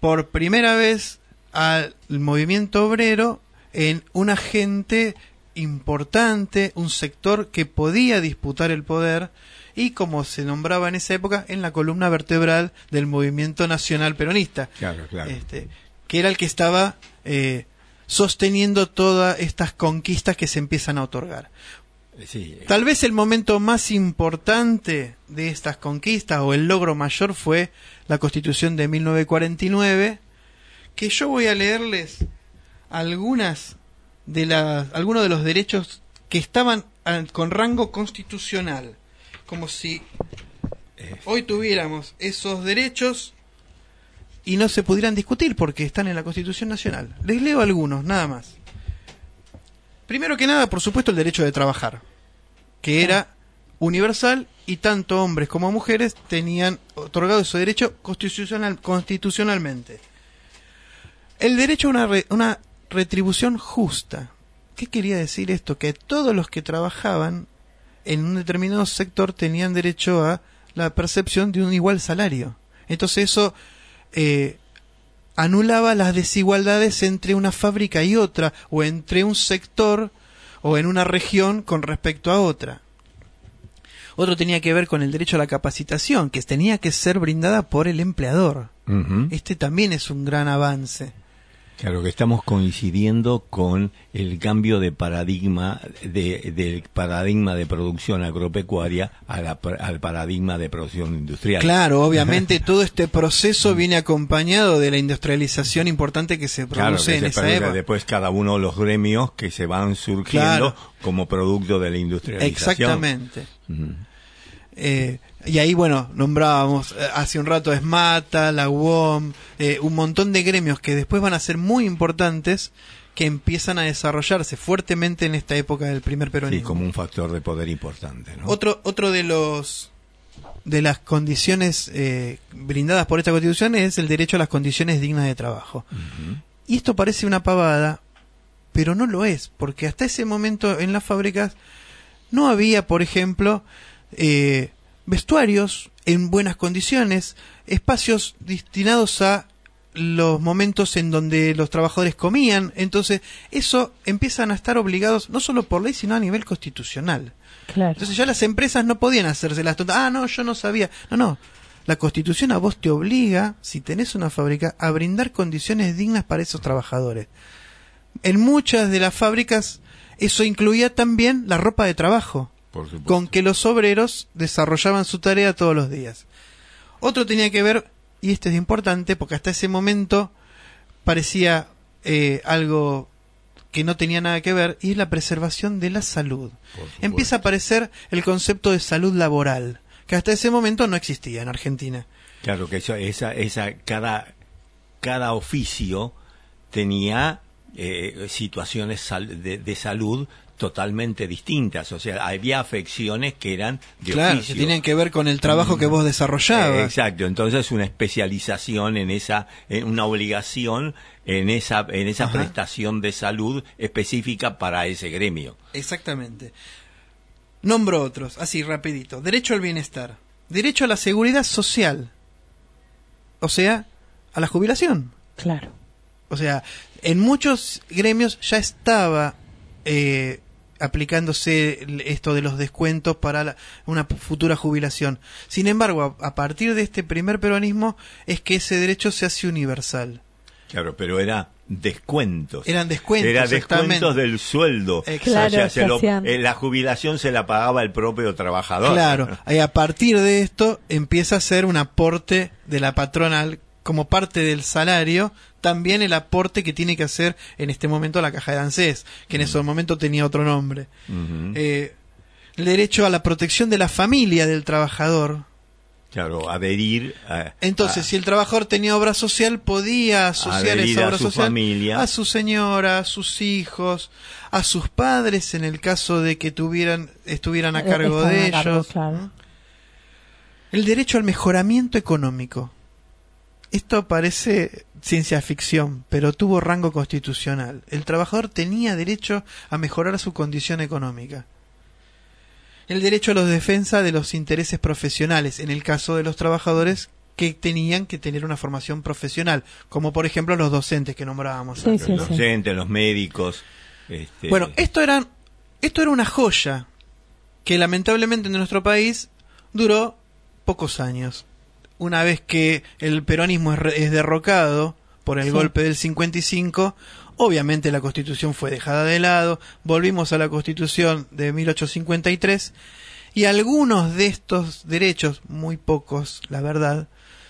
por primera vez al movimiento obrero en un agente importante, un sector que podía disputar el poder y como se nombraba en esa época en la columna vertebral del movimiento nacional peronista Claro, claro. este, que era el que estaba eh, sosteniendo todas estas conquistas que se empiezan a otorgar. Sí, Tal vez el momento más importante de estas conquistas o el logro mayor fue la Constitución de 1949, que yo voy a leerles algunas de las algunos de los derechos que estaban con rango constitucional, como si hoy tuviéramos esos derechos y no se pudieran discutir porque están en la Constitución Nacional. Les leo algunos, nada más. Primero que nada, por supuesto, el derecho de trabajar, que era universal y tanto hombres como mujeres tenían otorgado ese derecho constitucional, constitucionalmente. El derecho a una, re- una retribución justa. ¿Qué quería decir esto? Que todos los que trabajaban en un determinado sector tenían derecho a la percepción de un igual salario. Entonces eso eh, anulaba las desigualdades entre una fábrica y otra, o entre un sector o en una región con respecto a otra. Otro tenía que ver con el derecho a la capacitación, que tenía que ser brindada por el empleador. Este también es un gran avance. Claro que estamos coincidiendo con el cambio de paradigma de, del paradigma de producción agropecuaria a la- al paradigma de producción industrial. Claro, [laughs] obviamente todo este proceso viene acompañado de la industrialización importante que se Claro, produce que en se esa época. después cada uno de los gremios que se van surgiendo Claro. como producto de la industrialización. Exactamente. Eh, y ahí, bueno, nombrábamos eh, hace un rato Esmata, la UOM, eh, un montón de gremios que después van a ser muy importantes que empiezan a desarrollarse fuertemente en esta época del primer Sí, peronismo. como un factor de poder importante. ¿no? Otro, otro de los de las condiciones eh, brindadas por esta constitución es el derecho a las condiciones dignas de trabajo. Y esto parece una pavada, pero no lo es, porque hasta ese momento en las fábricas no había, por ejemplo, eh, vestuarios en buenas condiciones, espacios destinados a los momentos en donde los trabajadores comían, entonces eso empiezan a estar obligados no solo por ley, sino a nivel constitucional. Claro. Entonces ya las empresas no podían hacerse las tontas. Ah, no, yo no sabía. No, no. La constitución a vos te obliga, si tenés una fábrica, a brindar condiciones dignas para esos trabajadores. En muchas de las fábricas eso incluía también la ropa de trabajo. Con que los obreros desarrollaban su tarea todos los días. Otro tenía que ver, y este es importante, porque hasta ese momento parecía eh, algo que no tenía nada que ver, y es la preservación de la salud. Empieza a aparecer el concepto de salud laboral, que hasta ese momento no existía en Argentina. Claro que eso, esa, esa, cada, cada oficio tenía eh, situaciones de salud totalmente distintas. O sea, había afecciones que eran de claro, que oficio. tienen que ver con el trabajo que vos Eh, desarrollabas. exacto, entonces una especialización en esa, en una obligación en esa, en esa Ajá. prestación de salud específica para ese gremio. Exactamente. Nombro otros, así rapidito. Derecho al bienestar. Derecho a la seguridad social. O sea, a la jubilación. Claro. O sea, en muchos gremios ya estaba eh, aplicándose esto de los descuentos para la- una futura jubilación. Sin embargo, a, a partir de este primer peronismo es que ese derecho se hace universal. Claro, pero era descuentos. Eran descuentos, Era descuentos del sueldo. Claro, o sea, se se lo- hacían. eh, la jubilación se la pagaba el propio trabajador. Claro, [laughs] y a partir de esto empieza a ser un aporte de la patronal como parte del salario, también el aporte que tiene que hacer en este momento la caja de ANSES, que en ese momento tenía otro nombre. Eh, el derecho a la protección de la familia del trabajador. Claro, adherir a, Entonces, a- si el trabajador tenía obra social, podía asociar Adherir esa a obra su social familia. a su señora, a sus hijos, a sus padres en el caso de que tuvieran estuvieran a Eh, cargo de a cargo, ellos. claro. El derecho al mejoramiento económico. Esto parece ciencia ficción, pero tuvo rango constitucional. El trabajador tenía derecho a mejorar su condición económica. El derecho a la defensa de los intereses profesionales, en el caso de los trabajadores que tenían que tener una formación profesional, como por ejemplo los docentes que nombrábamos. Sí, antes, sí, ¿no? los sí. docentes, los médicos. este, Bueno, esto era, esto era una joya que lamentablemente en nuestro país duró pocos años. Una vez que el peronismo es, re- es derrocado por el Sí. golpe del 55, obviamente la constitución fue dejada de lado, volvimos a la constitución de 1853 y algunos de estos derechos, muy pocos, la verdad,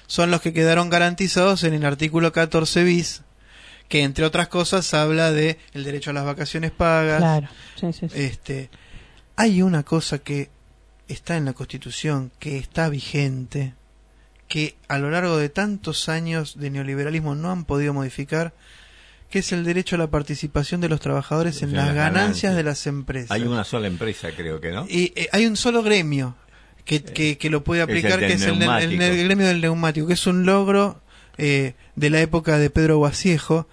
son los que quedaron garantizados en el artículo 14 bis, que entre otras cosas habla de el derecho a las vacaciones pagas. Claro. Sí, sí, sí. Este, hay una cosa que está en la Constitución, que está vigente, que a lo largo de tantos años de neoliberalismo no han podido modificar, que es el derecho a la participación de los trabajadores en las las ganancias, ganancias. de las empresas. Hay una sola empresa, creo que, ¿no? Y eh, hay un solo gremio que, que, que lo puede Es el aplicar, que es el, el- el neumático. gremio del neumático, que es un logro eh, de la época de Pedro Guasiejo,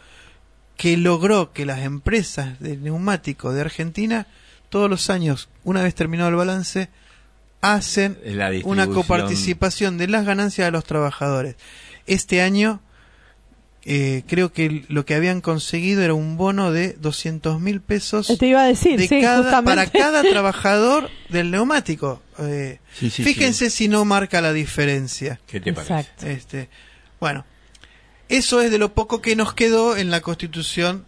que logró que las empresas de neumático de Argentina, todos los años, una vez terminado el balance, hacen La una coparticipación de las ganancias de los trabajadores. Este año eh, creo que lo que habían conseguido era un bono de 200 mil pesos Te iba a decir, de sí, cada- para cada trabajador del neumático. Eh, Sí, sí, fíjense si no marca la diferencia. ¿Qué te parece? Exacto. Este, bueno, eso es de lo poco que nos quedó en la Constitución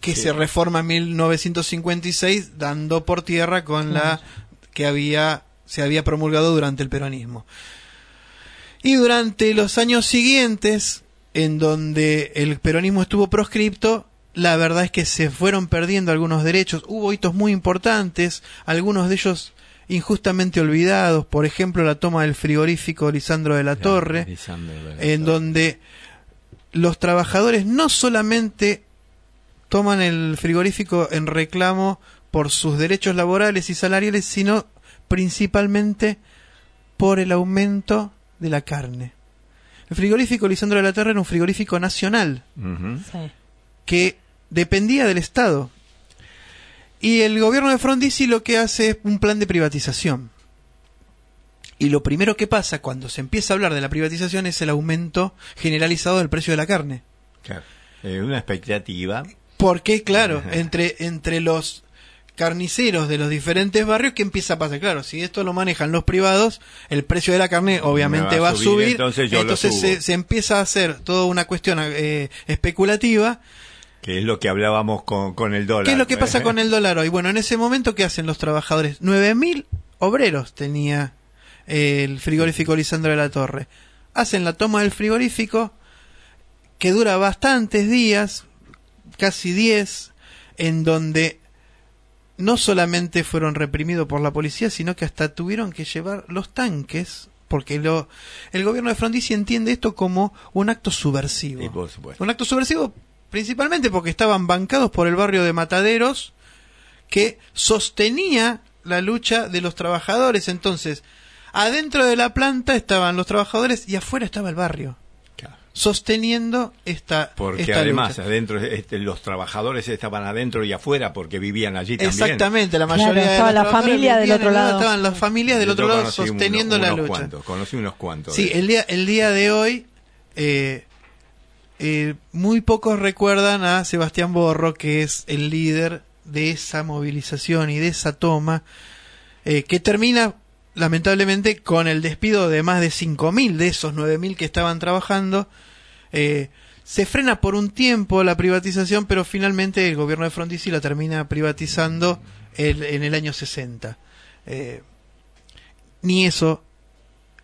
que Sí. se reforma en 1956, dando por tierra con la que había se había promulgado durante el peronismo. Y durante los años siguientes, en donde el peronismo estuvo proscripto, la verdad es que se fueron perdiendo algunos derechos. Hubo hitos muy importantes, algunos de ellos injustamente olvidados, por ejemplo la toma del frigorífico Lisandro de la Torre, Lisandro de la en Torre. donde los trabajadores no solamente toman el frigorífico en reclamo por sus derechos laborales y salariales, sino principalmente por el aumento de la carne. El frigorífico Lisandro de la Torre era un frigorífico nacional. Sí. que dependía del Estado. Y el gobierno de Frondizi lo que hace es un plan de privatización. Y lo primero que pasa cuando se empieza a hablar de la privatización es el aumento generalizado del precio de la carne. Claro. Eh, una expectativa. Porque, claro, [laughs] entre, entre los carniceros de los diferentes barrios, ¿qué empieza a pasar? Claro, si esto lo manejan los privados, el precio de la carne obviamente Me va a subir. entonces yo lo se, subo. se empieza a hacer toda una cuestión eh, especulativa Que es lo que hablábamos con, con el dólar. ¿Qué es lo que pasa con el dólar hoy? Bueno, en ese momento, ¿qué hacen los trabajadores? 9.000 obreros tenía eh, el frigorífico Lisandro de la Torre. Hacen la toma del frigorífico, que dura bastantes días, casi 10, en donde no solamente fueron reprimidos por la policía, sino que hasta tuvieron que llevar los tanques, porque lo, el gobierno de Frondizi entiende esto como un acto subversivo. Sí, por supuesto. Un acto subversivo principalmente porque estaban bancados por el barrio de Mataderos que sostenía la lucha de los trabajadores. Entonces, adentro de la planta estaban los trabajadores y afuera estaba el barrio. Sosteniendo esta Porque esta además lucha. adentro este, los trabajadores estaban adentro y afuera porque vivían allí también. Exactamente, la Claro, mayoría de estaba los la familia del otro lado. Estaban las familias del otro lado sosteniendo uno- la lucha. cuantos, conocí unos cuantos. Sí, de- el día, el día de hoy, eh, eh, muy pocos recuerdan a Sebastián Borro, que es el líder de esa movilización y de esa toma, eh, que termina lamentablemente con el despido de más de 5.000 de esos 9.000 que estaban trabajando. Eh, se frena por un tiempo la privatización, pero finalmente el gobierno de Frondizi la termina privatizando el- en el año 60. Eh, ni eso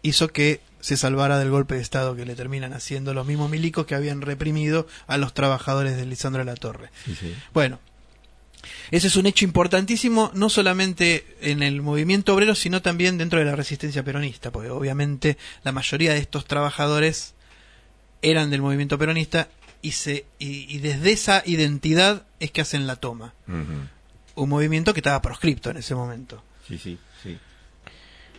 hizo que se salvara del golpe de Estado que le terminan haciendo los mismos milicos que habían reprimido a los trabajadores de Lisandro de la Torre. Sí, sí. Bueno, ese es un hecho importantísimo, no solamente en el movimiento obrero, sino también dentro de la resistencia peronista, porque obviamente la mayoría de estos trabajadores eran del movimiento peronista y, se, y, y desde esa identidad es que hacen la toma. Un movimiento que estaba proscripto en ese momento. Sí, sí, sí.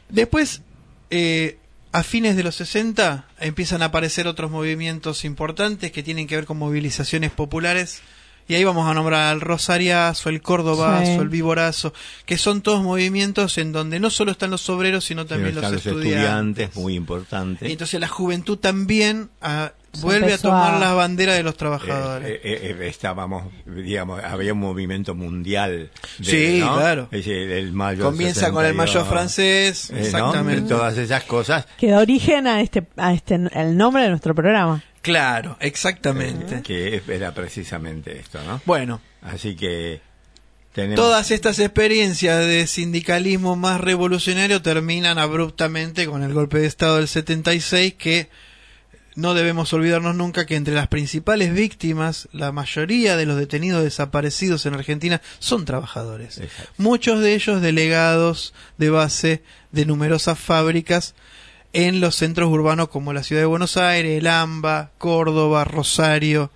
Después, eh, a fines de los 60, empiezan a aparecer otros movimientos importantes que tienen que ver con movilizaciones populares. Y ahí vamos a nombrar al Rosariazo, el Córdobazo, Sí. el Viborazo, que son todos movimientos en donde no solo están los obreros, sino también Están los, los estudiantes. muy importante. Y entonces la juventud también ah, vuelve a tomar a- la bandera de los Eh, trabajadores. eh, eh, estábamos, digamos, había un movimiento mundial. de- Sí, ¿no? claro. El mayo Comienza con el mayo 62, francés, eh, ¿no? exactamente. Todas esas cosas Que da origen a este, a este, el nombre de nuestro programa. Claro, exactamente. que era precisamente esto, ¿no? Bueno, Así que tenemos Todas estas experiencias de sindicalismo más revolucionario terminan abruptamente con el golpe de Estado del 76 que no debemos olvidarnos nunca que entre las principales víctimas, la mayoría de los detenidos desaparecidos en Argentina son trabajadores. Exacto. Muchos de ellos delegados de base de numerosas fábricas en los centros urbanos como la ciudad de Buenos Aires, El AMBA, Córdoba, Rosario,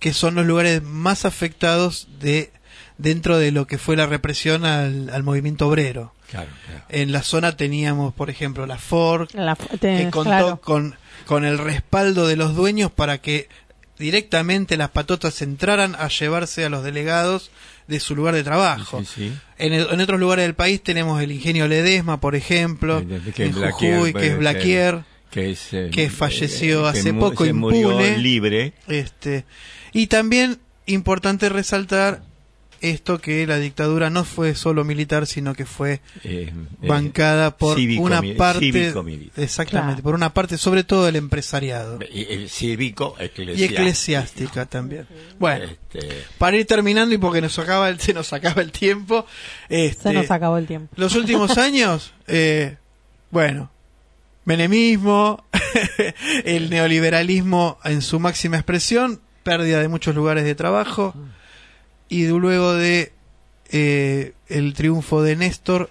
que son los lugares más afectados de dentro de lo que fue la represión al, al movimiento obrero. Claro, claro. En la zona teníamos, por ejemplo, la Ford, La, te- que contó claro. con, con el respaldo de los dueños para que directamente las patotas entraran a llevarse a los delegados de su lugar de trabajo. Sí, sí. En, en otros lugares del país tenemos el ingenio Ledesma, por ejemplo, Que en es Blaquier, Jujuy, que es eh, Blaquier, que, es, eh, que falleció que hace poco se murió impune. libre. este, y también importante resaltar esto que la dictadura no fue solo militar, sino que fue eh, eh, bancada por cívico una parte, exactamente, Claro. por una parte, sobre todo el empresariado Y, eh, cívico y eclesiástica también. Bueno, Este, para ir terminando y porque nos acaba el, se nos acaba el tiempo, este, Se nos acabó el tiempo. los últimos [laughs] años, eh, bueno, menemismo, [laughs] el neoliberalismo en su máxima expresión, pérdida de muchos lugares de trabajo y luego de eh, el triunfo de Néstor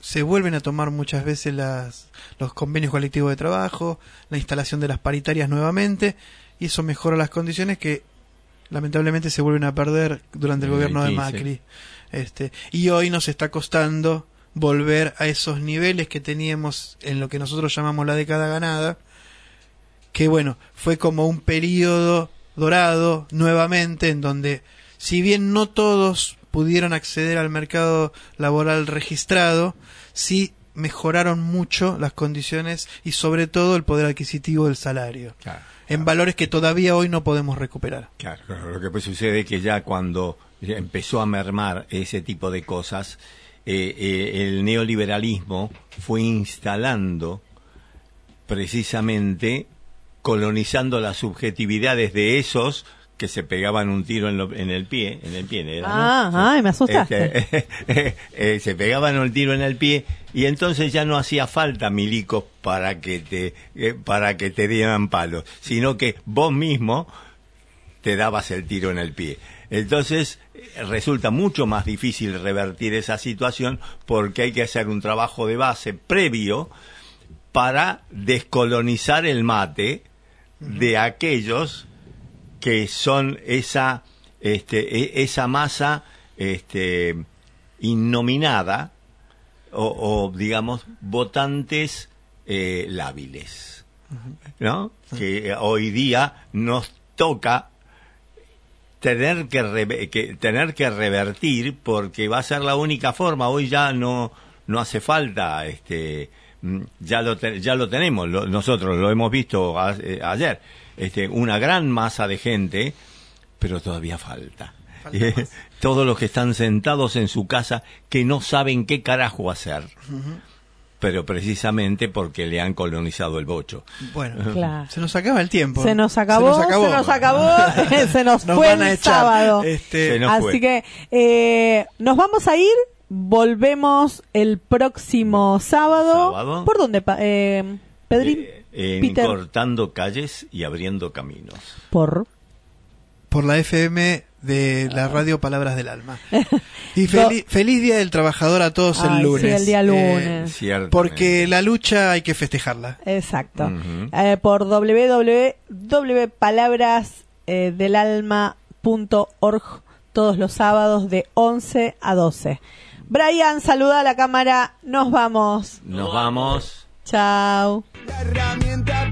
se vuelven a tomar muchas veces las, los convenios colectivos de trabajo, la instalación de las paritarias nuevamente y eso mejora las condiciones que lamentablemente se vuelven a perder durante el gobierno de 15. Macri. Este, y hoy nos está costando volver a esos niveles que teníamos en lo que nosotros llamamos la década ganada, que bueno, fue como un periodo dorado nuevamente en donde si bien no todos pudieron acceder al mercado laboral registrado, sí mejoraron mucho las condiciones y sobre todo el poder adquisitivo del salario, claro, en valores que todavía hoy no podemos recuperar. Claro, claro, lo que pues sucede es que ya cuando empezó a mermar ese tipo de cosas, eh, eh, el neoliberalismo fue instalando precisamente colonizando las subjetividades de esos que se pegaban un tiro en, lo- en el pie, en el pie. Ah, ay, me asustaste. Este, [laughs] eh, se pegaban un tiro en el pie y entonces ya no hacía falta milicos para que te eh, para que te dieran palos, sino que vos mismo te dabas el tiro en el pie. Entonces eh, resulta mucho más difícil revertir esa situación porque hay que hacer un trabajo de base previo para descolonizar el mate de aquellos que son esa este, e- esa masa este, innominada o, digamos votantes eh, lábiles ¿no? que eh, hoy día nos toca tener que, reve- que tener que revertir porque va a ser la única forma hoy ya no no hace falta este mm, ya lo ya lo tenemos lo- nosotros lo hemos visto a- eh, ayer este una gran masa de gente pero todavía falta eh, [laughs] todos los que están sentados en su casa que no saben qué carajo hacer. Pero precisamente porque le han colonizado el bocho. Bueno, Claro. se nos acaba el tiempo. Se nos acabó, se nos acabó, se [laughs] nos, Nos fue el echar. sábado. Este, Se nos Así fue. que eh, nos vamos a ir, volvemos el próximo sábado. Sábado. ¿Por dónde, eh, Pedrín? Eh, en Peter. cortando calles y abriendo caminos. Por. por la FM de la radio Palabras del Alma. [laughs] Y feli- feliz Día del Trabajador a todos Ay, el lunes. sí, el día Eh, lunes. Porque la lucha hay que festejarla. Exacto. Ujú. Eh, por www.palabrasdelalma.org todos los sábados de 11 a 12. Brian, saluda a la cámara. Nos vamos. Nos vamos. Chao. La herramienta